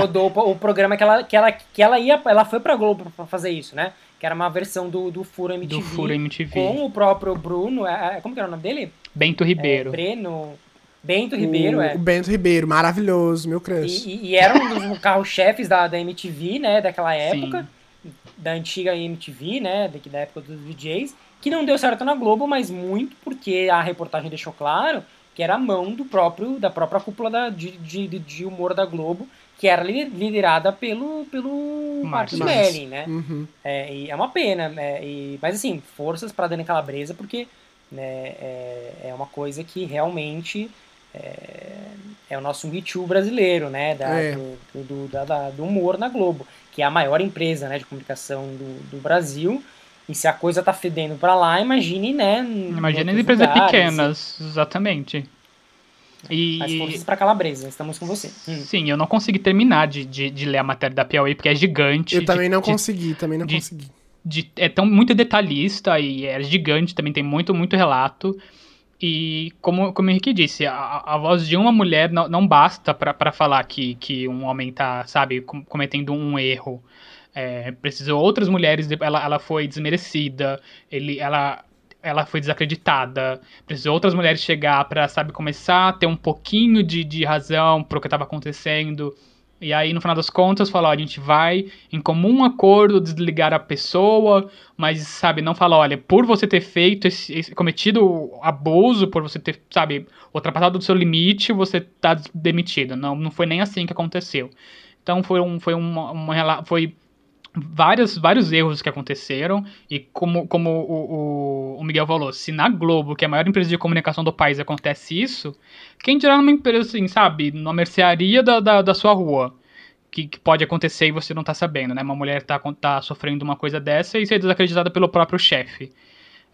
C: podou o, o programa que ela, que ela, que ela ia, ela foi pra Globo pra fazer isso, né? Que era uma versão do, do Furo MTV.
B: Do Furo MTV.
C: Com o próprio Bruno, é- é- como que era o nome dele?
B: Bento
C: É,
B: Ribeiro.
C: Breno. Bento Ribeiro,
A: o,
C: é.
A: O Bento Ribeiro, maravilhoso, meu crush.
C: E, e, e era um dos carro-chefes da, da MTV, né, daquela época, Sim. da antiga MTV, né, da, da época dos DJs, que não deu certo na Globo, mas muito porque a reportagem deixou claro que era a mão do próprio da própria cúpula da, de, de, de humor da Globo, que era liderada pelo, pelo Belli, né? Uhum. É, e é uma pena, é, e, mas assim, forças para Dani Calabresa, porque né, é, é uma coisa que realmente é, é o nosso Too brasileiro, né? Da, é. do, do, da, do, humor na Globo, que é a maior empresa né, de comunicação do, do Brasil. E se a coisa tá fedendo para lá, imagine, né?
B: Imagine empresas lugares, pequenas, exatamente.
C: E... As forças para Calabresa, estamos com você.
B: Hum. Sim, eu não consegui terminar de, de, de, ler a matéria da Piauí, porque é gigante.
A: Eu
B: de,
A: também não consegui, também não consegui.
B: é tão muito detalhista e é gigante, também tem muito, muito relato. E como, como o Henrique disse, a, a voz de uma mulher não, não basta para falar que, que um homem tá, sabe, cometendo um erro. É, precisou outras mulheres, ela, ela foi desmerecida, ele, ela, ela foi desacreditada, precisou outras mulheres chegar para, sabe, começar a ter um pouquinho de, de razão pro que estava acontecendo. E aí, no final das contas, falou, a gente vai, em comum acordo, desligar a pessoa, mas, sabe, não fala, olha, por você ter feito esse, esse cometido abuso, por você ter, sabe, ultrapassado o seu limite, você tá demitido. Não, não foi nem assim que aconteceu. Então foi um, foi uma, uma foi vários, vários erros que aconteceram e como, como o, o, o, Miguel falou, se na Globo, que é a maior empresa de comunicação do país, acontece isso, quem dirá numa empresa assim, sabe, numa mercearia da, da, da sua rua, que, que, pode acontecer e você não tá sabendo, né? Uma mulher tá, tá sofrendo uma coisa dessa e ser desacreditada pelo próprio chefe.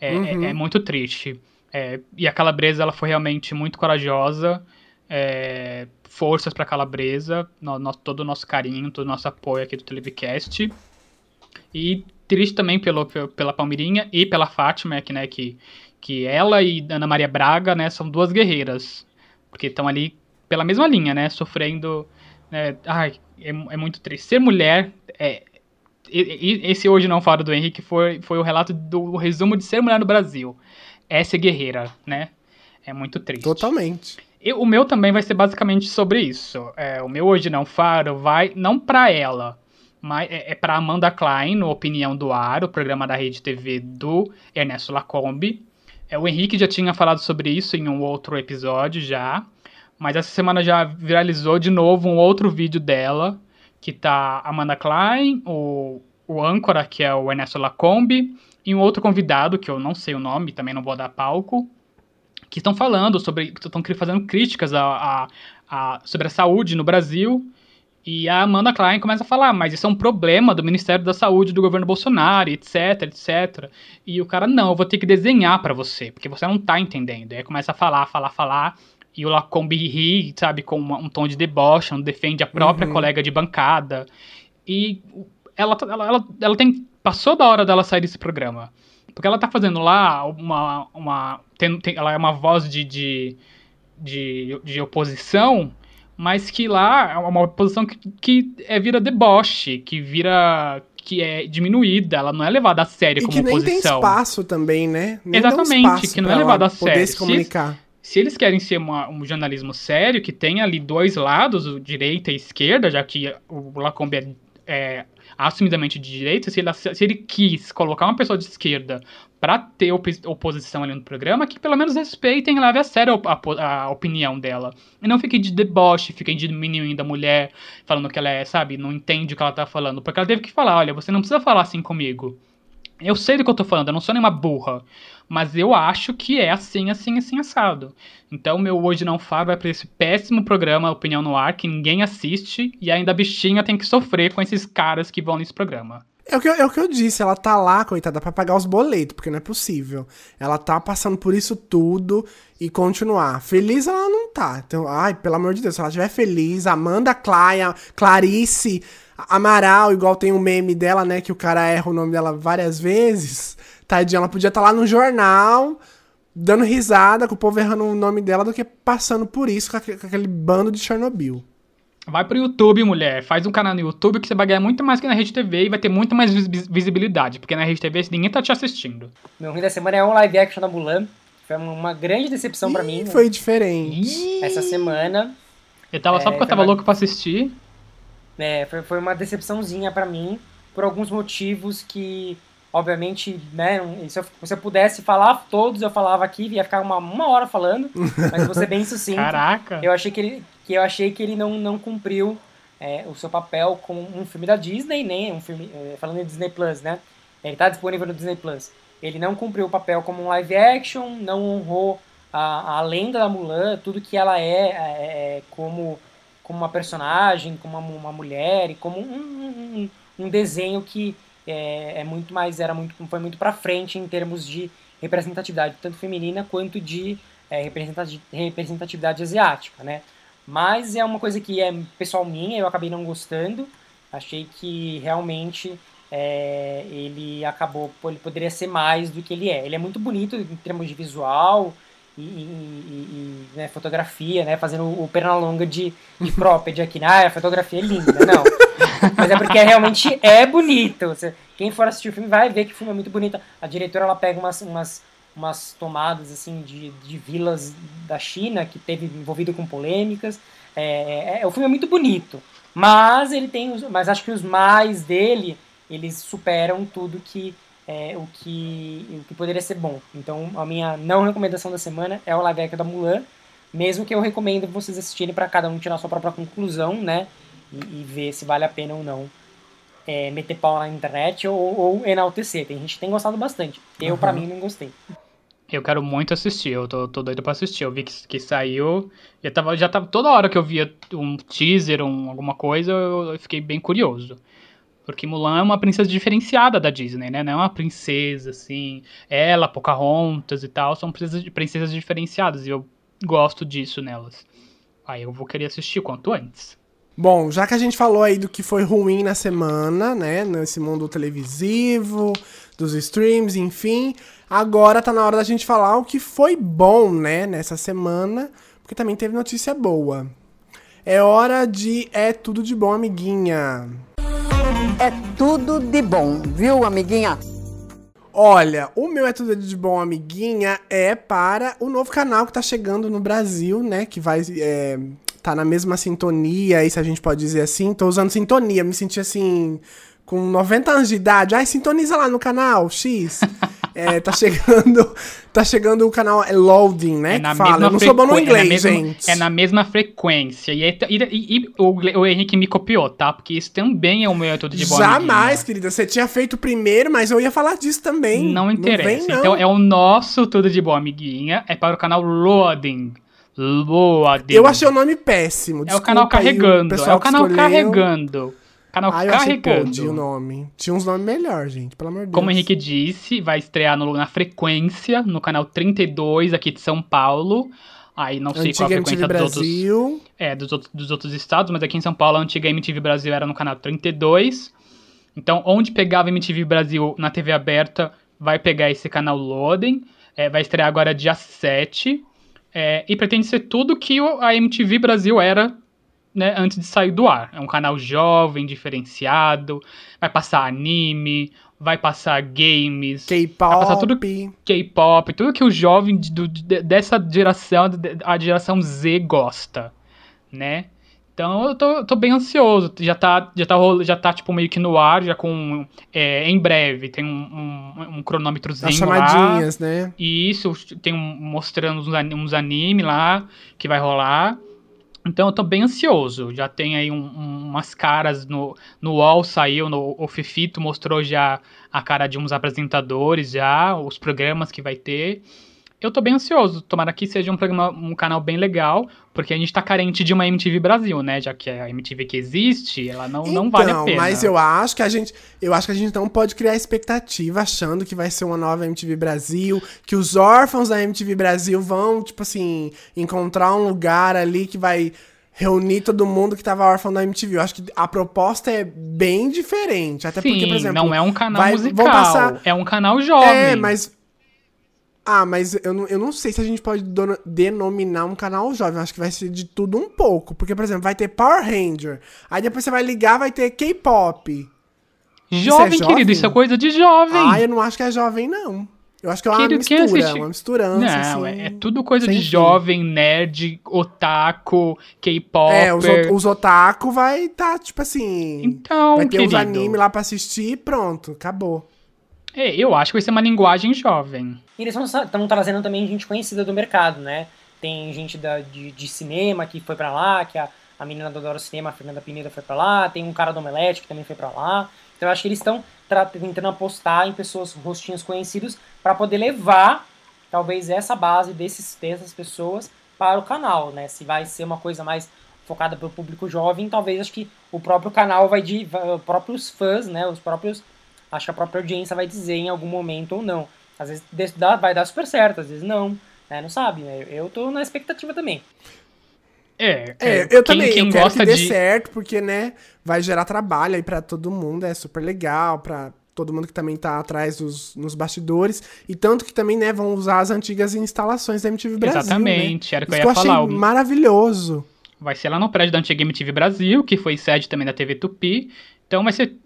B: É, uhum. é, é, muito triste. É, e a Calabresa, ela foi realmente muito corajosa, é, forças para Calabresa, no, no, todo o nosso carinho, todo o nosso apoio aqui do Televicast. E triste também pelo, pela Palmeirinha e pela Fátima, que, né, que, que ela e Ana Maria Braga, né, são duas guerreiras. Porque estão ali pela mesma linha, né, sofrendo... Né, ai, é, é muito triste. Ser mulher é, esse hoje não falo do Henrique foi, foi o relato do resumo de ser mulher no Brasil. Essa é guerreira, né? É muito triste.
A: Totalmente.
B: E o meu também vai ser basicamente sobre isso. É, o meu hoje não faro vai não para ela, mas é, é para Amanda Klein, Opinião do Ar, o programa da Rede TV do Ernesto Lacombe. É, o Henrique já tinha falado sobre isso em um outro episódio já, mas essa semana já viralizou de novo um outro vídeo dela, que tá Amanda Klein, o, o âncora, que é o Ernesto Lacombe, e um outro convidado, que eu não sei o nome, também não vou dar palco, que estão falando sobre, estão fazendo críticas a, a, a, sobre a saúde no Brasil e a Amanda Klein começa a falar, mas isso é um problema do Ministério da Saúde do governo Bolsonaro, etc, etc. E o cara, não, eu vou ter que desenhar para você, porque você não tá entendendo. E aí começa a falar, falar, falar. E o Lacombe ri, sabe, com uma, um tom de deboche, não defende a própria uhum. colega de bancada. E ela, ela, ela, ela tem. Passou da hora dela sair desse programa. Porque ela tá fazendo lá uma. uma tem, tem, ela é uma voz de, de, de, de oposição mas que lá é uma posição que, que é, vira deboche, que vira que é diminuída, ela não é levada a sério e como
A: que nem
B: oposição.
A: tem espaço também, né?
B: Nem Exatamente, que não é levada a sério.
A: se.
B: Se, se, eles querem ser uma, um jornalismo sério, que tem ali dois lados, direita e esquerda, já que o Lacombe é, é assumidamente de direita, se ele, se ele quis colocar uma pessoa de esquerda para ter op oposição ali no programa, que pelo menos respeitem e leve a sério a, a, a, opinião dela. E não fiquem de deboche, fiquem diminuindo a mulher, falando que ela é, sabe, não entende o que ela tá falando. Porque ela teve que falar, olha, você não precisa falar assim comigo. Eu sei do que eu tô falando, eu não sou nenhuma burra. Mas eu acho que é assim, assim, assim, assado. Então, meu Hoje Não Falo vai pra esse péssimo programa Opinião no Ar, que ninguém assiste, e ainda a bichinha tem que sofrer com esses caras que vão nesse programa.
A: É o, que eu, é o que eu disse, ela tá lá, coitada, pra pagar os boletos, porque não é possível. Ela tá passando por isso tudo e continuar. Feliz ela não tá. Então, ai, pelo amor de Deus, se ela estiver feliz, Amanda Claia, Clarice, Amaral, igual tem um meme dela, né, que o cara erra o nome dela várias vezes. Tadinha, ela podia estar tá lá no jornal, dando risada, com o povo errando o nome dela, do que passando por isso com aquele bando de Chernobyl.
B: Vai pro YouTube, mulher. Faz um canal no YouTube que você vai ganhar muito mais que na Rede TV e vai ter muito mais visibilidade. Porque na Rede TV ninguém tá te assistindo.
C: Meu ruim da semana é um live action da Mulan. Foi uma grande decepção para mim.
A: Foi diferente.
C: Essa semana.
B: Eu tava só
C: É,
B: porque eu tava
C: uma-
B: louco pra assistir.
C: É, foi, foi uma decepçãozinha pra mim, por alguns motivos que, obviamente, né, se eu, se eu pudesse falar todos, eu falava aqui, ia ficar uma, uma hora falando, mas ser bem sucinto.
B: Caraca.
C: Eu achei que ele, que eu achei que ele não, não cumpriu é, o seu papel como um filme da Disney, nem um filme, é, falando em Disney Plus, né? Ele tá disponível no Disney Plus. Ele não cumpriu o papel como um live action, não honrou a, a lenda da Mulan, tudo que ela é, é, como, como uma personagem, como uma, uma mulher e como um, um, um desenho que é, é muito mais era muito foi muito para frente em termos de representatividade tanto feminina quanto de é, representati- representatividade asiática, né? Mas é uma coisa que é pessoal minha, eu acabei não gostando. Achei que realmente é, ele acabou, ele poderia ser mais do que ele é. Ele é muito bonito em termos de visual e, e- né, fotografia, né? Fazendo o, Pernalonga de, de cropped aqui. Ah, a fotografia é linda. Não. Mas é porque realmente é bonito. Quem for assistir o filme vai ver que o filme é muito bonito. A diretora ela pega umas, umas, umas tomadas assim de, de vilas da China que teve envolvido com polêmicas. É, é- o filme é muito bonito. Mas ele tem. Mas acho que os mais dele eles superam tudo que é, o que o que poderia ser bom. Então a minha não recomendação da semana é o live action da Mulan, mesmo que eu recomendo vocês assistirem para cada um tirar sua própria conclusão, né? E, e ver se vale a pena ou não é, meter pau na internet ou, ou enaltecer. Tem gente que tem gostado bastante. Eu,
A: Uhum.
C: mim, não gostei.
B: Eu quero muito assistir, eu tô, tô doido pra assistir. Eu vi que, que saiu. Já tava, já tava. Toda hora que eu via um teaser, um, alguma coisa, eu, eu fiquei bem curioso. Porque Mulan é uma princesa diferenciada da Disney, né? Não é uma princesa, assim. Ela, Pocahontas e tal, são princesas, princesas diferenciadas. E eu gosto disso nelas. Aí eu vou querer assistir quanto antes.
A: Bom, já que a gente falou aí do que foi ruim na semana, né, nesse mundo televisivo, dos streams, enfim, agora tá na hora da gente falar o que foi bom, né, nessa semana, porque também teve notícia boa. É hora de É Tudo de Bom, amiguinha.
F: É tudo de bom, viu, amiguinha?
A: Olha, o meu É Tudo de Bom, amiguinha, é para o novo canal que tá chegando no Brasil, né? Que vai. É, tá na mesma sintonia, aí se a gente pode dizer assim. Tô usando sintonia, me senti assim. Com 90 anos de idade. Ai, sintoniza lá no canal, X. É, tá chegando. Tá chegando o canal é Loading, né?
B: É na
A: que fala. Eu não sou bom no
B: frequ- é
A: inglês,
B: mesma-
A: gente.
B: É na mesma frequência. E, é- e- e- e o, o Henrique me copiou, tá? Porque isso também é o meu método de boa
A: Jamais, querida. Você tinha feito primeiro, mas eu ia falar disso também.
B: Não interessa.
A: vem, não.
B: Então é o nosso Tudo de Boa Amiguinha. É para o canal Loading. Loading.
A: Eu achei o nome péssimo.
B: É o canal
A: desculpa
B: carregando. É o canal
A: escolheu.
B: carregando. Canal
A: Ah, eu achei
B: carregando.
A: podre o nome. Tinha uns nomes melhores, gente, pelo amor de Deus.
B: Como o Henrique disse, vai estrear no- na frequência, no canal 32 aqui de São Paulo. Aí não sei qual a
A: Antiga MTV
B: frequência dos outros,
A: Brasil.
B: é, dos, outros, dos outros estados, mas aqui em São Paulo a antiga MTV Brasil era no canal 32. Então, onde pegava MTV Brasil na TV aberta, vai pegar esse canal Loading. É, vai estrear agora dia 7. É, e pretende ser tudo que a MTV Brasil era né, antes de sair do ar. É um canal jovem, diferenciado. Vai passar anime, vai passar games. Vai passar tudo
A: K-pop.
B: K-pop, tudo que o jovem do- dessa geração, a geração Z gosta, né? Então eu tô, tô bem ansioso. Já tá, já tá, já tá tipo meio que no ar, já com é, em breve tem um, um, um cronômetrozinho
A: As
B: lá.
A: chamadinhas, né?
B: E isso tem um, mostrando uns, uns anime lá que vai rolar. Então eu tô bem ansioso. Já tem aí um- um- umas caras no, no UOL saiu, no, o Fifito mostrou já a cara de uns apresentadores já, os programas que vai ter. Eu tô bem ansioso. Tomara que seja um programa, um canal bem legal, porque a gente tá carente de uma MTV Brasil, né? Já que a MTV que existe, ela não, não vale a pena.
A: Então, mas eu acho que a gente, eu acho que a gente não pode criar expectativa achando que vai ser uma nova MTV Brasil, que os órfãos da MTV Brasil vão, tipo assim, encontrar um lugar ali que vai reunir todo mundo que tava órfão da MTV. Eu acho que a proposta é bem diferente, até
B: Sim,
A: porque, por exemplo,
B: não é um canal
A: vai-
B: musical,
A: passar-
B: é um canal jovem.
A: É, mas. Ah, mas eu não, eu não sei se a gente pode denominar um canal jovem. Acho que vai ser de tudo um pouco. Porque, por exemplo, vai ter Power Ranger. Aí depois você vai ligar, vai ter K-pop.
B: Jovem,
A: Isso é jovem?
B: querido, isso é coisa de jovem.
A: Ah, eu não acho que é jovem, não. Eu acho que é uma
B: quem
A: mistura, uma misturança,
B: Não,
A: assim.
B: é, é tudo coisa de
A: fim.
B: jovem, nerd, otaku, K-pop.
A: É, os, os otaku vai tá, tipo assim...
B: Então,
A: vai ter
B: querido,
A: uns animes lá pra assistir e pronto, acabou.
B: É, eu acho que vai ser uma linguagem jovem.
C: E eles estão trazendo também gente conhecida do mercado, né? Tem gente da, de, de cinema que foi pra lá, que a, a menina do Adoro Cinema, a Fernanda Pineda, foi pra lá. Tem um cara do Omelete que também foi pra lá. Então eu acho que eles estão tentando apostar em pessoas, rostinhos conhecidos, para poder levar, talvez, essa base desses, dessas pessoas para o canal, né? Se vai ser uma coisa mais focada para o público jovem, talvez acho que o próprio canal vai de. Os próprios fãs, né? Os próprios. Acho que a própria audiência vai dizer em algum momento ou não. Às vezes dá- vai dar super certo, às vezes não. Né? Não sabe, né? Eu tô na expectativa também.
B: É,
A: É,
B: é,
A: eu
B: quem,
A: também,
B: quem
A: eu quero
B: gosta
A: que dê
B: de.
A: certo, porque, né, vai gerar trabalho aí pra todo mundo, é super legal, pra todo mundo que também tá atrás dos, nos bastidores, e tanto que também, né, vão usar as antigas instalações da MTV Brasil,
B: Exatamente,
A: né?
B: era o que eu ia falar. o-
A: maravilhoso.
B: Vai ser lá no prédio da antiga MTV Brasil, que foi sede também da TV Tupi. Então vai ser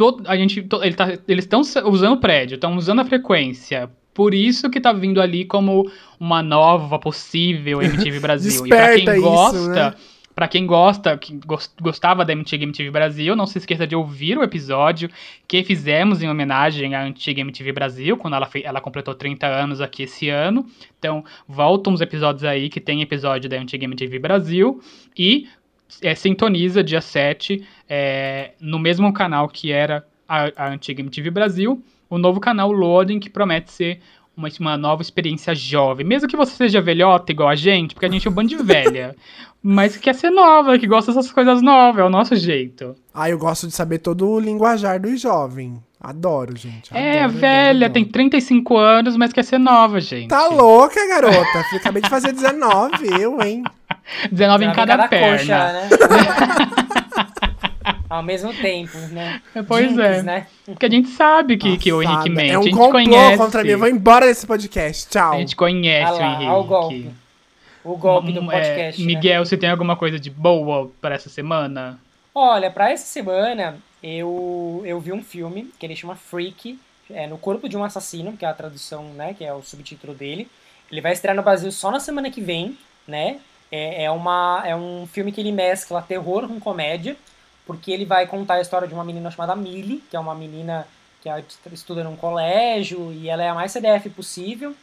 B: todo. A gente. to- ele tá- eles estão usando o prédio, estão usando a frequência. Por isso que tá vindo ali como uma nova possível MTV Brasil. e pra quem
A: isso,
B: gosta.
A: né?
B: Pra quem gosta, que gos- gostava da antiga MTV Brasil, não se esqueça de ouvir o episódio que fizemos em homenagem à antiga MTV Brasil, quando ela, fe- ela completou 30 anos aqui esse ano. Então, voltam os episódios aí, que tem episódio da antiga MTV Brasil. E é, sintoniza dia 7, é, no mesmo canal que era a, a antiga MTV Brasil, o novo canal Loading, que promete ser uma, uma nova experiência jovem. Mesmo que você seja velhota igual a gente, porque a gente é um bando de velha, mas que quer ser nova, que gosta dessas coisas novas, é o nosso jeito.
A: Ah, eu gosto de saber todo o linguajar do jovem. Adoro, gente.
B: é,
A: adoro,
B: velha,
A: adoro,
B: tem
A: adoro.
B: 35 anos, mas quer ser nova, gente.
A: Tá louca, garota? Acabei de fazer 19, eu, hein?
B: 19 em cada, perna.
C: coxa, né? Ao mesmo tempo, né?
B: Pois
C: Jinx,
B: é.
C: né?
B: Porque a gente sabe que, que o Henrique mente.
A: É um
B: a gente conhece.
A: contra mim. Eu vou embora desse podcast. Tchau.
B: A gente conhece
C: Ah
B: o
C: lá,
B: Henrique.
C: olha o golpe. O golpe do
B: Hum, é,
C: podcast. né?
B: Miguel, você tem alguma coisa de boa para essa semana?
C: Olha, pra essa semana eu, eu vi um filme que ele chama Freak, é, No Corpo de um Assassino, que é a tradução, né, que é o subtítulo dele. Ele vai estrear no Brasil só na semana que vem, né? É, é, uma, é um filme que ele mescla terror com comédia, porque ele vai contar a história de uma menina chamada Millie, que é uma menina que ela estuda num colégio e ela é a mais CDF possível,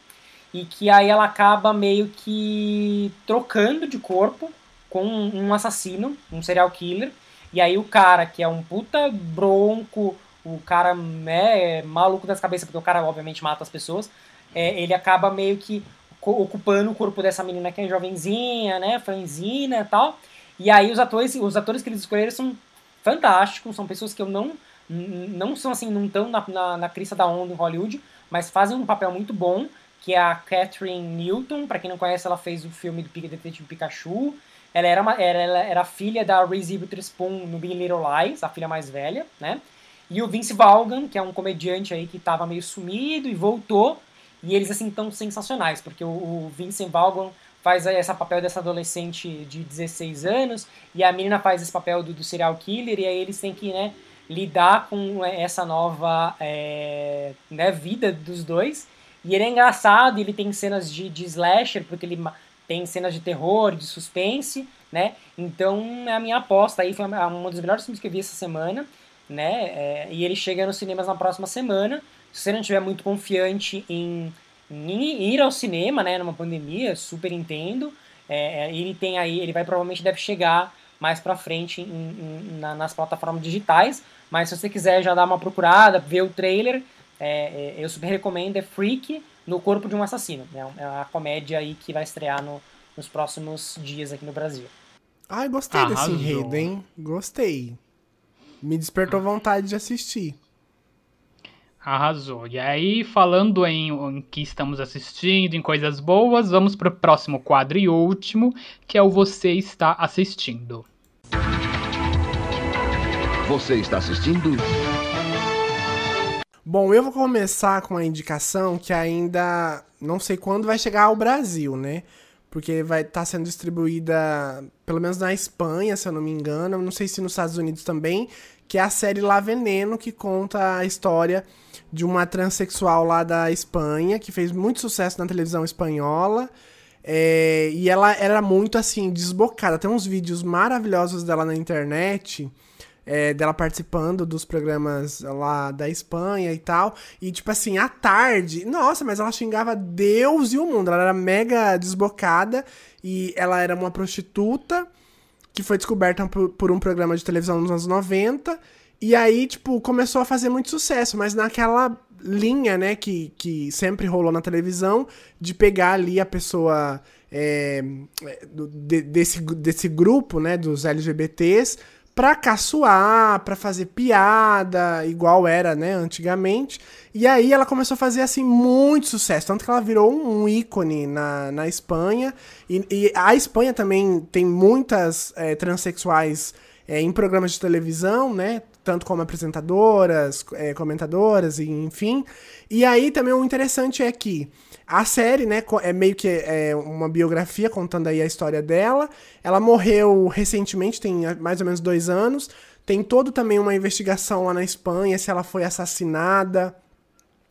C: e que aí ela acaba meio que trocando de corpo com um assassino, um serial killer, e aí o cara, que é um puta bronco, o cara né, maluco das cabeças, porque o cara obviamente mata as pessoas, é, ele acaba meio que ocupando o corpo dessa menina que é jovenzinha, né, franzina e tal. E aí os atores, os atores que eles escolheram são fantásticos, são pessoas que eu não não são assim, não estão na, na, na crista da onda em Hollywood, mas fazem um papel muito bom, que é a Catherine Newton, para quem não conhece, ela fez o filme do Detetive Pikachu, ela era, uma, era, ela era filha da Reese Witherspoon no Big Little Lies, a filha mais velha, né? E o Vince Vaughan, que é um comediante aí que tava meio sumido e voltou. E eles, assim, tão sensacionais, porque o, o Vince Vaughan faz esse papel dessa adolescente de 16 anos e a menina faz esse papel do, do serial killer e aí eles têm que, né, lidar com essa nova é, né, vida dos dois. E ele é engraçado, ele tem cenas de, de slasher, porque ele tem cenas de terror, de suspense, né? Então é a minha aposta aí, foi um dos melhores filmes que eu vi essa semana, né? É, e ele chega nos cinemas na próxima semana. Se você não estiver muito confiante em, em ir ao cinema, né, numa pandemia, super entendo. É, é, ele tem aí, ele vai provavelmente deve chegar mais pra frente em- em- na- nas plataformas digitais. Mas se você quiser já dar uma procurada, ver o trailer, é, é, eu super recomendo, é Freak no Corpo de um Assassino. né? É uma comédia aí que vai estrear no- nos próximos dias aqui no Brasil.
A: Ai, gostei desse
B: Arrasou.
A: enredo, hein? Gostei. Me despertou vontade de assistir.
B: Arrasou. E aí, falando em, em que estamos assistindo, em coisas boas, vamos pro próximo quadro e último, que é o Você Está Assistindo.
G: Você está assistindo?
A: Bom, eu vou começar com uma indicação que ainda não sei quando vai chegar ao Brasil, né? porque vai estar sendo distribuída, pelo menos na Espanha, se eu não me engano, não sei se nos Estados Unidos também, que é a série La Veneno, que conta a história de uma transexual lá da Espanha, que fez muito sucesso na televisão espanhola. É, e ela era muito assim, desbocada. Tem uns vídeos maravilhosos dela na internet é, dela participando dos programas lá da Espanha e tal. E, tipo assim, à tarde, nossa, mas ela xingava Deus e o mundo. Ela era mega desbocada e ela era uma prostituta que foi descoberta por, por um programa de televisão nos anos 90. E aí, tipo, começou a fazer muito sucesso, mas naquela linha, né, que, que sempre rolou na televisão, de pegar ali a pessoa é, de, desse, desse grupo, né, dos LGBTs, pra caçoar, pra fazer piada, igual era, né, antigamente. E aí ela começou a fazer, assim, muito sucesso. Tanto que ela virou um, ícone na, na Espanha. E, e, a Espanha também tem muitas é, transexuais é, em programas de televisão, né? Tanto como apresentadoras, é, comentadoras, e enfim. E aí também o interessante é que a série, né, é meio que é uma biografia contando aí a história dela. Ela morreu recentemente, tem mais ou menos dois anos. Tem todo também uma investigação lá na Espanha se ela foi assassinada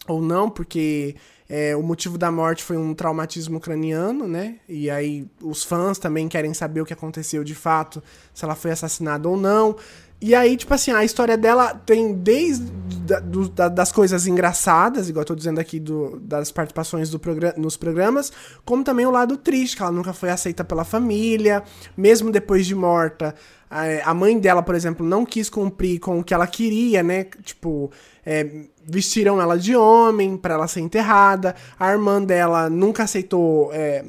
A: ou não, porque é, o motivo da morte foi um traumatismo craniano, né? E aí os fãs também querem saber o que aconteceu de fato, se ela foi assassinada ou não. E aí, tipo assim, a história dela tem desde da, do, da, das coisas engraçadas, igual eu tô dizendo aqui do, das participações do programa, nos programas, como também o lado triste, que ela nunca foi aceita pela família, mesmo depois de morta. A, a mãe dela, por exemplo, não quis cumprir com o que ela queria, né? Tipo, é, vestiram ela de homem para ela ser enterrada. A irmã dela nunca aceitou. É,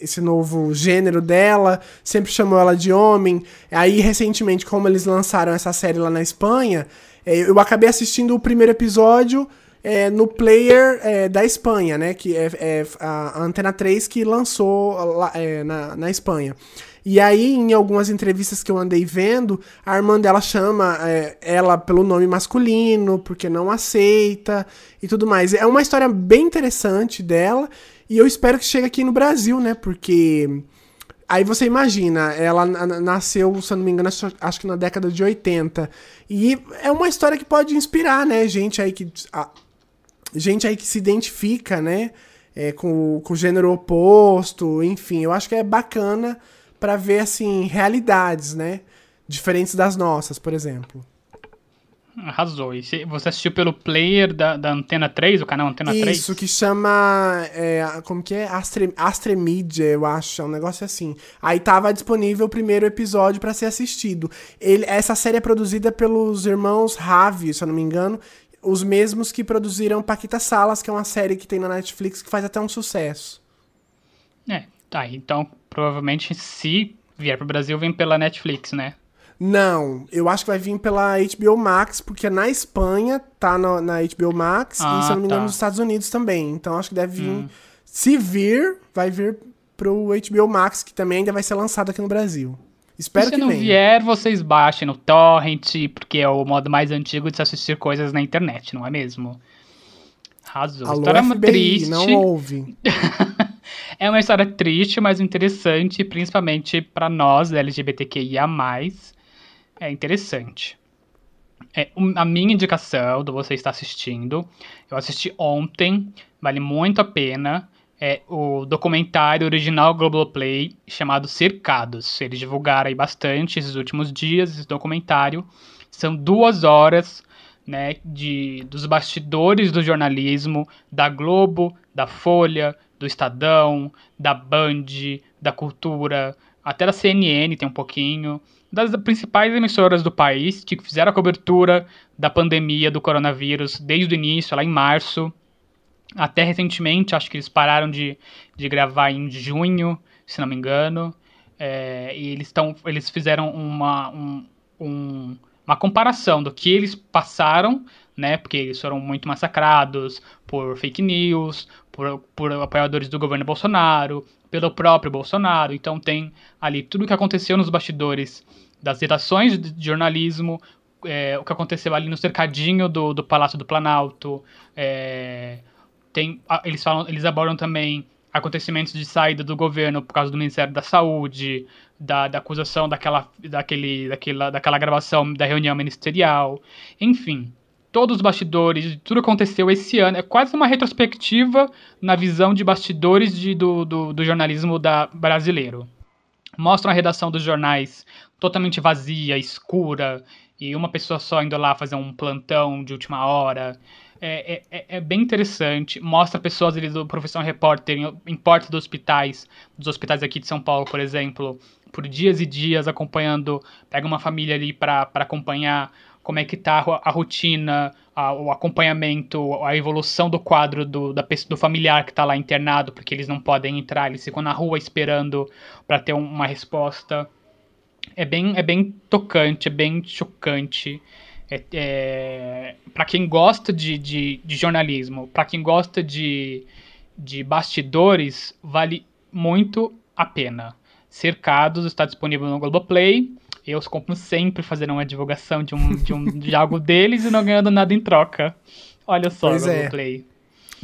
A: esse novo gênero dela, sempre chamou ela de homem. Aí, recentemente, como eles lançaram essa série lá na Espanha, é, eu acabei assistindo o primeiro episódio é, no player é, da Espanha, né? Que é, é a Antena 3 que lançou lá, é, na, na Espanha. E aí, em algumas entrevistas que eu andei vendo, a irmã dela chama é, ela pelo nome masculino, porque não aceita e tudo mais. É uma história bem interessante dela. E eu espero que chegue aqui no Brasil, né? Porque. Aí você imagina, ela nasceu, se eu não me engano, acho que na década de 80. E é uma história que pode inspirar, né? Gente aí que. A, gente aí que se identifica, né? É, com, com o gênero oposto, enfim, eu acho que é bacana para ver, assim, realidades, né? Diferentes das nossas, por exemplo.
B: Arrasou. E você assistiu pelo player da, da Antena 3, o canal Antena
A: Isso,
B: 3?
A: Isso, que chama. É, como que é? Astre, Astremedia, eu acho. É um negócio assim. Aí tava disponível o primeiro episódio para ser assistido. Ele, essa série é produzida pelos irmãos Ravi, se eu não me engano. Os mesmos que produziram Paquita Salas, que é uma série que tem na Netflix que faz até um sucesso.
B: É, tá. Então, provavelmente, se vier pro Brasil, vem pela Netflix, né?
A: Não, eu acho que vai vir pela HBO Max, porque na Espanha tá na, na HBO Max ah, e, se eu não me engano, tá. nos Estados Unidos também. Então acho que deve vir. Hum. Se vir, vai vir pro HBO Max, que também ainda vai ser lançado aqui no Brasil. Espero que
B: venha.
A: Se
B: não vier, vocês baixem no Torrent, porque é o modo mais antigo de se assistir coisas na internet, não é mesmo? Arrasou.
A: Alô, história FBI, triste. não ouve.
B: é uma história triste, mas interessante, principalmente para nós, LGBTQIA+, é interessante. É, a minha indicação do você está assistindo, eu assisti ontem, vale muito a pena. É o documentário original Globoplay chamado Cercados. Eles divulgaram aí bastante esses últimos dias esse documentário. São duas horas né, de, dos bastidores do jornalismo, da Globo, da Folha, do Estadão, da Band, da Cultura, até da CNN tem um pouquinho das principais emissoras do país que fizeram a cobertura da pandemia do coronavírus desde o início, lá em março, até recentemente, acho que eles pararam de, de gravar em junho, se não me engano, é, e eles, tão, eles fizeram uma, um, um, uma comparação do que eles passaram, né, porque eles foram muito massacrados por fake news, por, por apoiadores do governo Bolsonaro, pelo próprio Bolsonaro, então tem ali tudo o que aconteceu nos bastidores das redações de jornalismo, é, o que aconteceu ali no cercadinho do, do Palácio do Planalto. É, tem, eles, falam, eles abordam também acontecimentos de saída do governo por causa do Ministério da Saúde, da, da acusação daquela, daquele, daquela, daquela gravação da reunião ministerial, enfim. Todos os bastidores, tudo aconteceu esse ano. É quase uma retrospectiva na visão de bastidores de, do, do, do jornalismo da, brasileiro. Mostram a redação dos jornais totalmente vazia, escura, e uma pessoa só indo lá fazer um plantão de última hora. É, é, é bem interessante. Mostra pessoas ali do Profissão Repórter em, em portas dos hospitais, dos hospitais aqui de São Paulo, por exemplo, por dias e dias acompanhando. Pega uma família ali para acompanhar como é que tá a rotina, a, o acompanhamento, a evolução do quadro do, da, do familiar que está lá internado, porque eles não podem entrar, eles ficam na rua esperando para ter uma resposta. É bem, é bem tocante, é bem chocante. É, é, para quem gosta de, de, de jornalismo, para quem gosta de, de bastidores, vale muito a pena. Cercados está disponível no Globoplay. Eu, como sempre, fazendo uma divulgação de, um, de, um, de algo deles e não ganhando nada em troca. Olha só, pois é. Globoplay. É.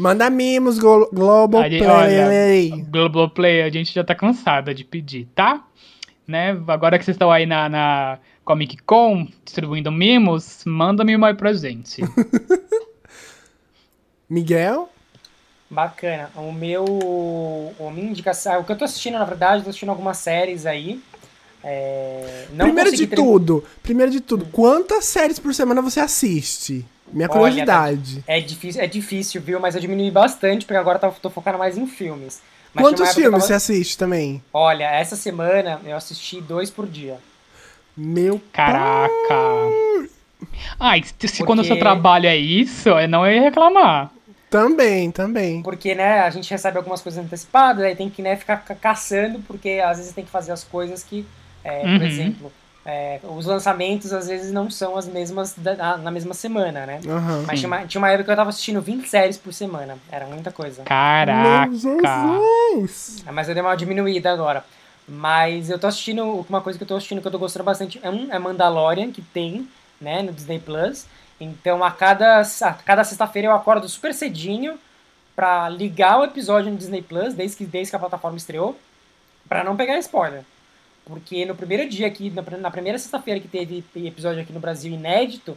A: Manda mimos, Globoplay.
B: Olha, Globoplay, a gente já tá cansada de pedir, tá? Né? Agora que vocês estão aí na, na Comic Con distribuindo mimos, manda mimo aí pra gente.
A: Miguel?
C: Bacana. O meu. O minha indicação. O que eu tô assistindo, na verdade, tô assistindo algumas séries aí. É,
A: primeiro de tudo, primeiro de tudo, quantas séries por semana você assiste? Minha curiosidade.
C: Olha, é difícil, é difícil, viu? Mas eu diminui bastante, porque agora tô, tô focando mais em filmes. Mas
A: Quantos filmes tava... você assiste também?
C: Olha, essa semana eu assisti dois por dia.
A: Meu
B: Caraca! Pai. Ai, se porque... quando o seu trabalho é isso, eu não ia reclamar.
A: Também, também.
C: Porque, né, a gente recebe algumas coisas antecipadas, aí tem que, né, ficar caçando, porque às vezes tem que fazer as coisas que, é, uhum. por exemplo, é, os lançamentos às vezes não são as mesmas da, na mesma semana, né?
A: Uhum.
C: Mas tinha uma, tinha uma época que eu tava assistindo 20 séries por semana. Era muita coisa.
B: Caraca!
C: É, mas eu dei uma diminuída agora. Mas eu tô assistindo, uma coisa que eu tô assistindo que eu tô gostando bastante é, um, é Mandalorian, que tem, né, no Disney Plus. Então a cada, a cada sexta-feira eu acordo super cedinho pra ligar o episódio no Disney Plus, desde que, desde que a plataforma estreou, pra não pegar spoiler. Porque no primeiro dia aqui, na primeira sexta-feira que teve episódio aqui no Brasil inédito,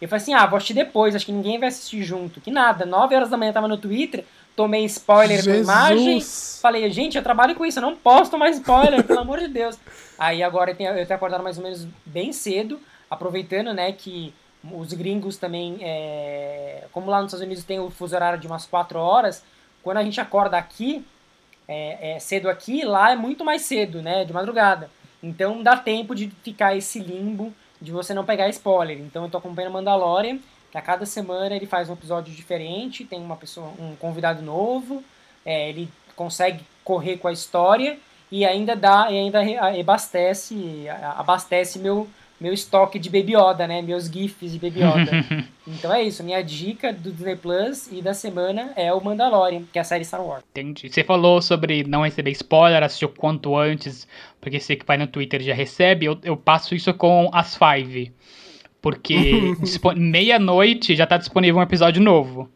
C: eu falei assim, ah, vou assistir depois, acho que ninguém vai assistir junto. Que nada, 9 horas da manhã eu tava no Twitter, tomei spoiler Jesus. imagem, falei, gente, eu trabalho com isso, eu não posso tomar spoiler, pelo amor de Deus. Aí agora eu tenho, eu tenho acordado mais ou menos bem cedo, aproveitando, né, que os gringos também, é, como lá nos Estados Unidos tem o fuso horário de umas 4 horas, quando a gente acorda aqui, é, é, cedo aqui, lá é muito mais cedo, né, de madrugada. Então dá tempo de ficar esse limbo de você não pegar spoiler. Então eu tô acompanhando Mandalorian, que a cada semana ele faz um episódio diferente, tem uma pessoa, um convidado novo, é, ele consegue correr com a história e ainda dá, e ainda abastece, abastece meu meu estoque de Baby Yoda, né? Meus GIFs de Baby Yoda. então é isso, minha dica do Disney Plus e da semana é o Mandalorian, que é a série Star Wars.
B: Entendi. Você falou sobre não receber spoiler, assistir o quanto antes, porque você que vai no Twitter já recebe. Eu, eu passo isso com as Five. Porque meia-noite já tá disponível um episódio novo.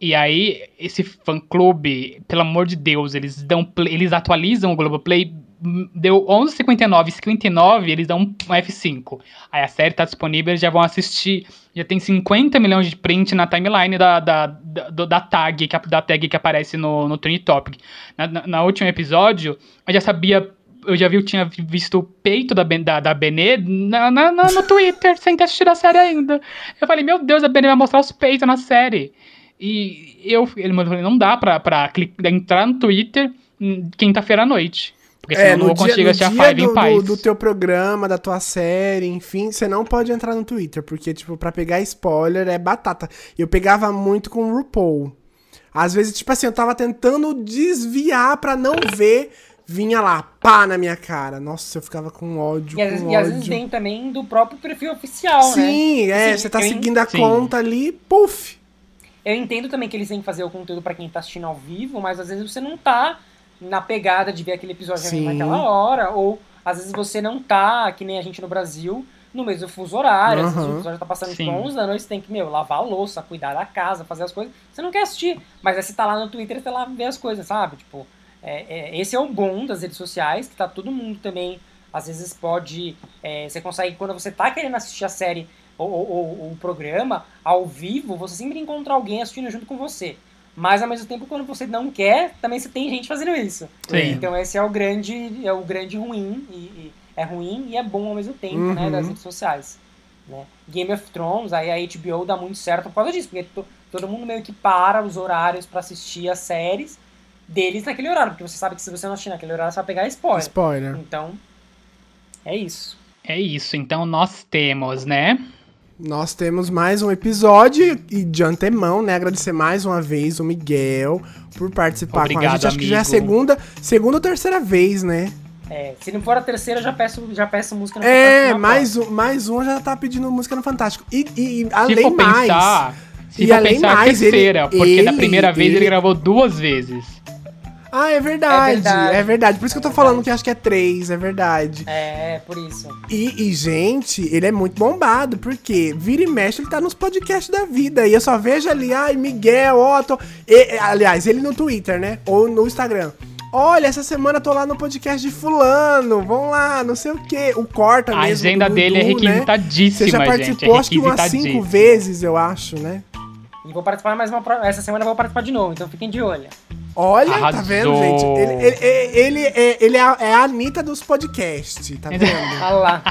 B: E aí, esse fã-clube, pelo amor de Deus, eles dão eles atualizam o Globoplay deu 11,59, 59, eles dão um F5. Aí a série tá disponível, eles já vão assistir. Já tem 50 milhões de print na timeline da, da, da, da tag, que, da tag que aparece no, no Trend Topic. Na, na, na último episódio, eu já sabia eu já vi, eu tinha visto o peito da, da, da Benê na, na, na, no Twitter, sem ter assistido a série ainda. Eu falei, meu Deus, a Benê vai mostrar os peitos na série. E eu, ele falou, não dá pra, pra clicar, entrar no Twitter quinta-feira à noite. Porque senão é, no não dia, consigo assistir a Five do, em paz.
A: Do, do teu programa, da tua série, enfim, você não pode entrar no Twitter, porque, tipo, pra pegar spoiler é batata. Eu pegava muito com o RuPaul. Às vezes, tipo assim, eu tava tentando desviar pra não ver, vinha lá, pá, na minha cara. Nossa, eu ficava com ódio,
C: e,
A: com
C: ódio.
A: E
C: às vezes vem também do próprio perfil oficial,
A: Sim, né? Sim, é, você tá seguindo a Sim. conta ali, puf.
C: Eu entendo também que eles têm que fazer o conteúdo para quem tá assistindo ao vivo, mas às vezes você não tá na pegada de ver aquele episódio Sim. naquela hora, ou às vezes você não tá, que nem a gente no Brasil, no mesmo fuso horário. Às vezes o fuso horário tá passando tipo
B: Sim.
C: 11 da noite, você tem que, meu, lavar a louça, cuidar da casa, fazer as coisas. Você não quer assistir, mas aí você tá lá no Twitter você lá ver as coisas, sabe? Tipo, é, é, esse é o bom das redes sociais, que tá todo mundo também, às vezes pode, é, você consegue, quando você tá querendo assistir a série ou- ou o programa, ao vivo, você sempre encontra alguém assistindo junto com você. Mas ao mesmo tempo, quando você não quer, também você tem gente fazendo isso.
B: Sim.
C: Então esse é o grande, é o grande ruim, e, e é ruim e é bom ao mesmo tempo, né,
A: Uhum.
C: das redes sociais. Né? Game of Thrones, aí a HBO dá muito certo por causa disso, porque to- todo mundo meio que para os horários pra assistir as séries deles naquele horário, porque você sabe que se você não assistir naquele horário, você vai pegar spoiler.
A: Spoiler.
C: Então, é isso.
B: É isso, então nós temos, né?
A: Nós temos mais um episódio e de antemão, né? Agradecer mais uma vez o Miguel por participar com a
B: Obrigado,
A: gente. Acho que já é a
B: amigo.
A: segunda, segunda ou terceira vez, né?
C: É, se não for a terceira, já peço, já peço música no
A: É,
C: Fantástico
A: mais um, mais um já tá pedindo música no Fantástico. E, e, e
B: Se
A: além
B: for
A: mais.
B: pensar, se
A: E
B: for
A: além
B: pensar a
A: mais, ele-
B: terceira, porque da
A: ele-
B: primeira vez ele
A: ele-
B: gravou duas vezes.
A: Ah, é verdade,
C: É verdade.
A: é verdade. Por isso que eu tô
C: É
A: falando
C: verdade.
A: que acho que é três, é verdade.
C: É, por isso.
A: E, e, gente, ele é muito bombado, porque vira e mexe, ele tá nos podcasts da vida. E eu só vejo ali, ai, Miguel, Otto. E, aliás, ele no Twitter, né? Ou no Instagram. Olha, essa semana eu tô lá no podcast de fulano, vão lá, não sei o quê. O corta
B: A
A: mesmo.
B: agenda
A: do
B: dele é
A: Dudu, né?
B: requisitadíssima,
A: Você já
B: gente.
A: participou,
B: é
A: acho que umas cinco
B: requisitadíssima.
A: vezes, eu acho, né?
C: E vou participar mais uma. Essa semana eu vou participar de novo, então fiquem de olho.
A: Olha, tá
B: Arrasou.
A: vendo, gente? Ele, ele, ele, ele é, ele é a, é a Anitta dos podcasts, tá vendo?
C: Ah lá.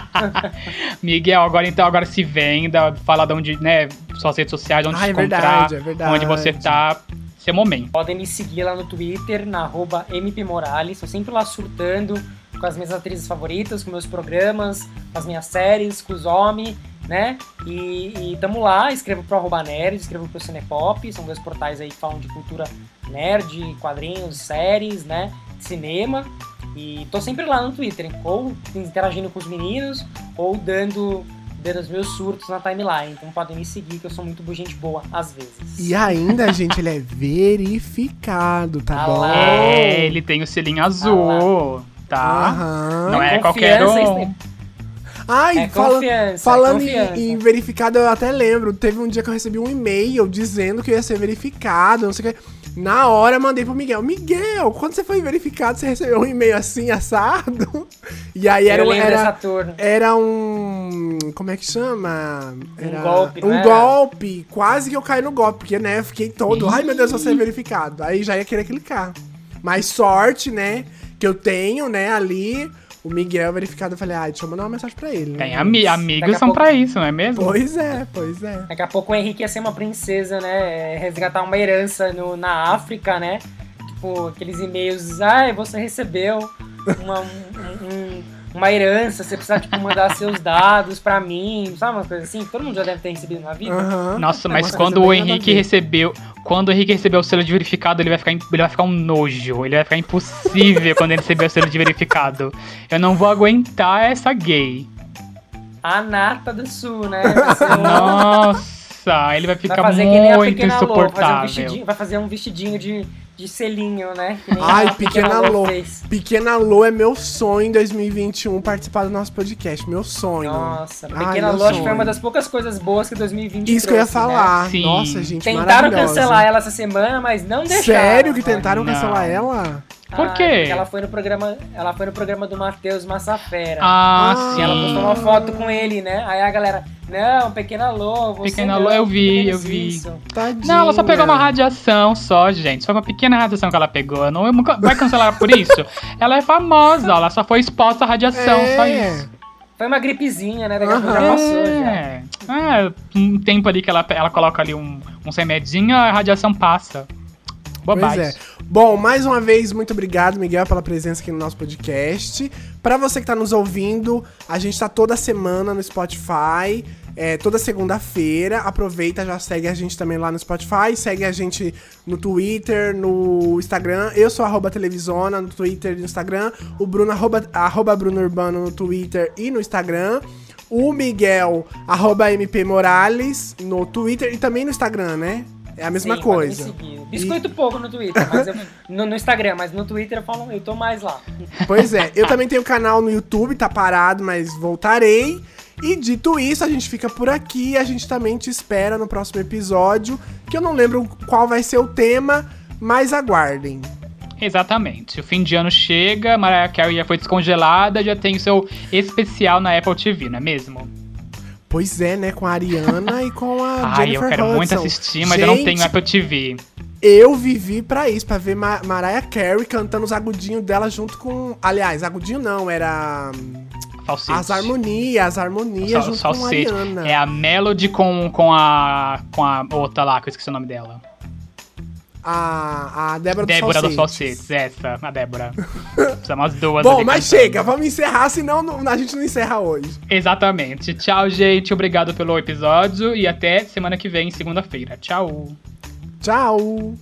B: Miguel, agora então, agora se venda, fala de onde, né, suas redes sociais, onde
A: Ah, é
B: encontrar,
A: verdade, é verdade.
B: onde você tá, seu momento.
C: Podem me seguir lá no Twitter, na arroba mpmorales. Tô sempre lá surtando com as minhas atrizes favoritas, com meus programas, com as minhas séries, com os homens, né? E, e tamo lá, escrevo pro arroba nerd, escrevo pro Cinepop, são dois portais aí que falam de cultura nerd, quadrinhos, séries, né? Cinema. E tô sempre lá no Twitter, ou interagindo com os meninos, ou dando, dando os meus surtos na timeline. Então podem me seguir, que eu sou muito gente boa às vezes.
A: E ainda, gente, ele é verificado, tá
C: Ah
A: bom?
C: lá.
B: É, ele tem o selinho azul, tá?
A: Aham.
B: Não é
C: Confiança,
B: qualquer um.
A: Ai,
C: É
A: fala-
C: confiança,
A: falando
C: é
A: em, em verificado, eu até lembro. Teve um dia que eu recebi um e-mail dizendo que eu ia ser verificado, não sei o que. Na hora mandei pro Miguel. Miguel, quando você foi verificado, você recebeu um e-mail assim, assado? E aí era, um- era, era um. Como é que chama? Era
C: golpe,
A: Um
C: era?
A: golpe. Quase que eu caí no golpe, porque, né, eu fiquei todo. Ai, meu Deus, vou ser verificado. Aí já ia querer clicar. Mas sorte, né, que eu tenho, né, ali. O Miguel verificado, eu falei, ai, deixa eu mandar uma mensagem pra ele. né?
B: Tem ami amigos são
C: pouco-
B: pra isso, não é mesmo?
A: Pois é, pois é.
C: Daqui a pouco o Henrique ia ser uma princesa, né? Resgatar uma herança no, na África, né? Tipo, aqueles e-mails, ai, você recebeu uma, um- um- uma herança, você precisa, tipo, mandar seus dados pra mim, sabe uma coisa assim? Todo mundo já deve ter recebido na vida.
A: Aham.
B: Nossa,
A: É
B: mas
A: uma
B: quando o Henrique recebeu. Quando o Henrique recebeu o selo de verificado, ele vai ficar, ele vai ficar um nojo. Ele vai ficar impossível quando ele receber o selo de verificado. Eu não vou aguentar essa gay.
C: A nata do sul, né? Vai, um-
B: Nossa, ele vai
C: vai
B: ficar
C: fazer que nem a
B: muito
C: pequena Lô, fazer um
B: insuportável.
C: vai fazer um vestidinho de, de selinho, né?
A: Ai, Pequena Lô. Pequena Lô é meu sonho em 2021 participar do nosso podcast. Meu sonho.
C: Nossa,
A: Ai,
C: Pequena
A: meu
C: Lô acho que foi uma das poucas coisas boas que 2020
A: Isso que eu ia
C: trouxe, né?
A: falar.
B: Sim.
A: Nossa, gente,
C: Tentaram cancelar ela essa semana, mas não deixaram.
A: Sério que tentaram
B: Não.
A: cancelar ela?
B: Por
C: Ah,
B: quê?
C: porque ela foi no programa, ela foi no programa do Matheus Massafera.
B: Ah,
A: Ah,
C: E ela postou uma
B: sim.
C: foto com ele, né? Aí a galera, não, Pequena Lô, você
B: Pequena Lô, eu
C: que
B: vi, eu vi.
C: isso."
A: Tadinha.
B: Não, ela só pegou uma radiação só, gente. Foi uma pequena radiação que ela pegou. Não, eu nunca- vai cancelar ela por isso? ela é famosa, ela só foi exposta à radiação, só
A: É.
B: isso.
C: Foi uma gripezinha, né? Daqui a pouco já passou, já.
B: É. É, um tempo ali que ela, ela coloca ali um, um remedinho, a radiação passa. Bobagem.
A: Pois é. Bom, mais uma vez, muito obrigado, Miguel, pela presença aqui no nosso podcast. Pra você que tá nos ouvindo, a gente tá toda semana no Spotify, é, toda segunda-feira. Aproveita, já segue a gente também lá no Spotify, segue a gente no Twitter, no Instagram. Eu sou arroba televisona no Twitter e no Instagram. O Bruno, arroba, arroba Bruno Urbano no Twitter e no Instagram. O Miguel, arroba MP Morales, no Twitter e também no Instagram, né? É a mesma
C: Sim,
A: coisa.
C: Biscoito pouco no Twitter, mas eu- no, no Instagram, mas no Twitter eu falo, eu tô mais lá.
A: Pois é, eu também tenho canal no YouTube, tá parado, mas voltarei. E dito isso, a gente fica por aqui. A gente também te espera no próximo episódio, que eu não lembro qual vai ser o tema, mas aguardem.
B: Exatamente. O fim de ano chega, Mariah Carey já foi descongelada, já tem o seu especial na Apple TV, não é mesmo?
A: Pois é, né? Com a Ariana e com a
B: Ai,
A: Jennifer
B: eu quero muito
A: Hudson.
B: assistir, mas eu não
A: Gente,
B: tenho Apple TV.
A: Eu vivi pra isso, pra ver Ma Mariah Carey cantando os agudinhos dela junto com. Aliás, agudinho não, era. hum,
B: Falsete.
A: As harmonias, as harmonias
B: Sal-
A: junto com a
B: Salsete.
A: Ariana.
B: É a Melody com, com, a, com a outra lá, que eu esqueci o nome dela.
A: A, a Débora,
B: Débora
A: dos Falsetes.
B: Essa, a Débora. São as duas
A: Bom, mas
B: cantando.
A: chega, vamos encerrar, senão não- a gente não encerra hoje.
B: Exatamente. Tchau, gente. Obrigado pelo episódio e até semana que vem, segunda-feira. Tchau.
A: Tchau!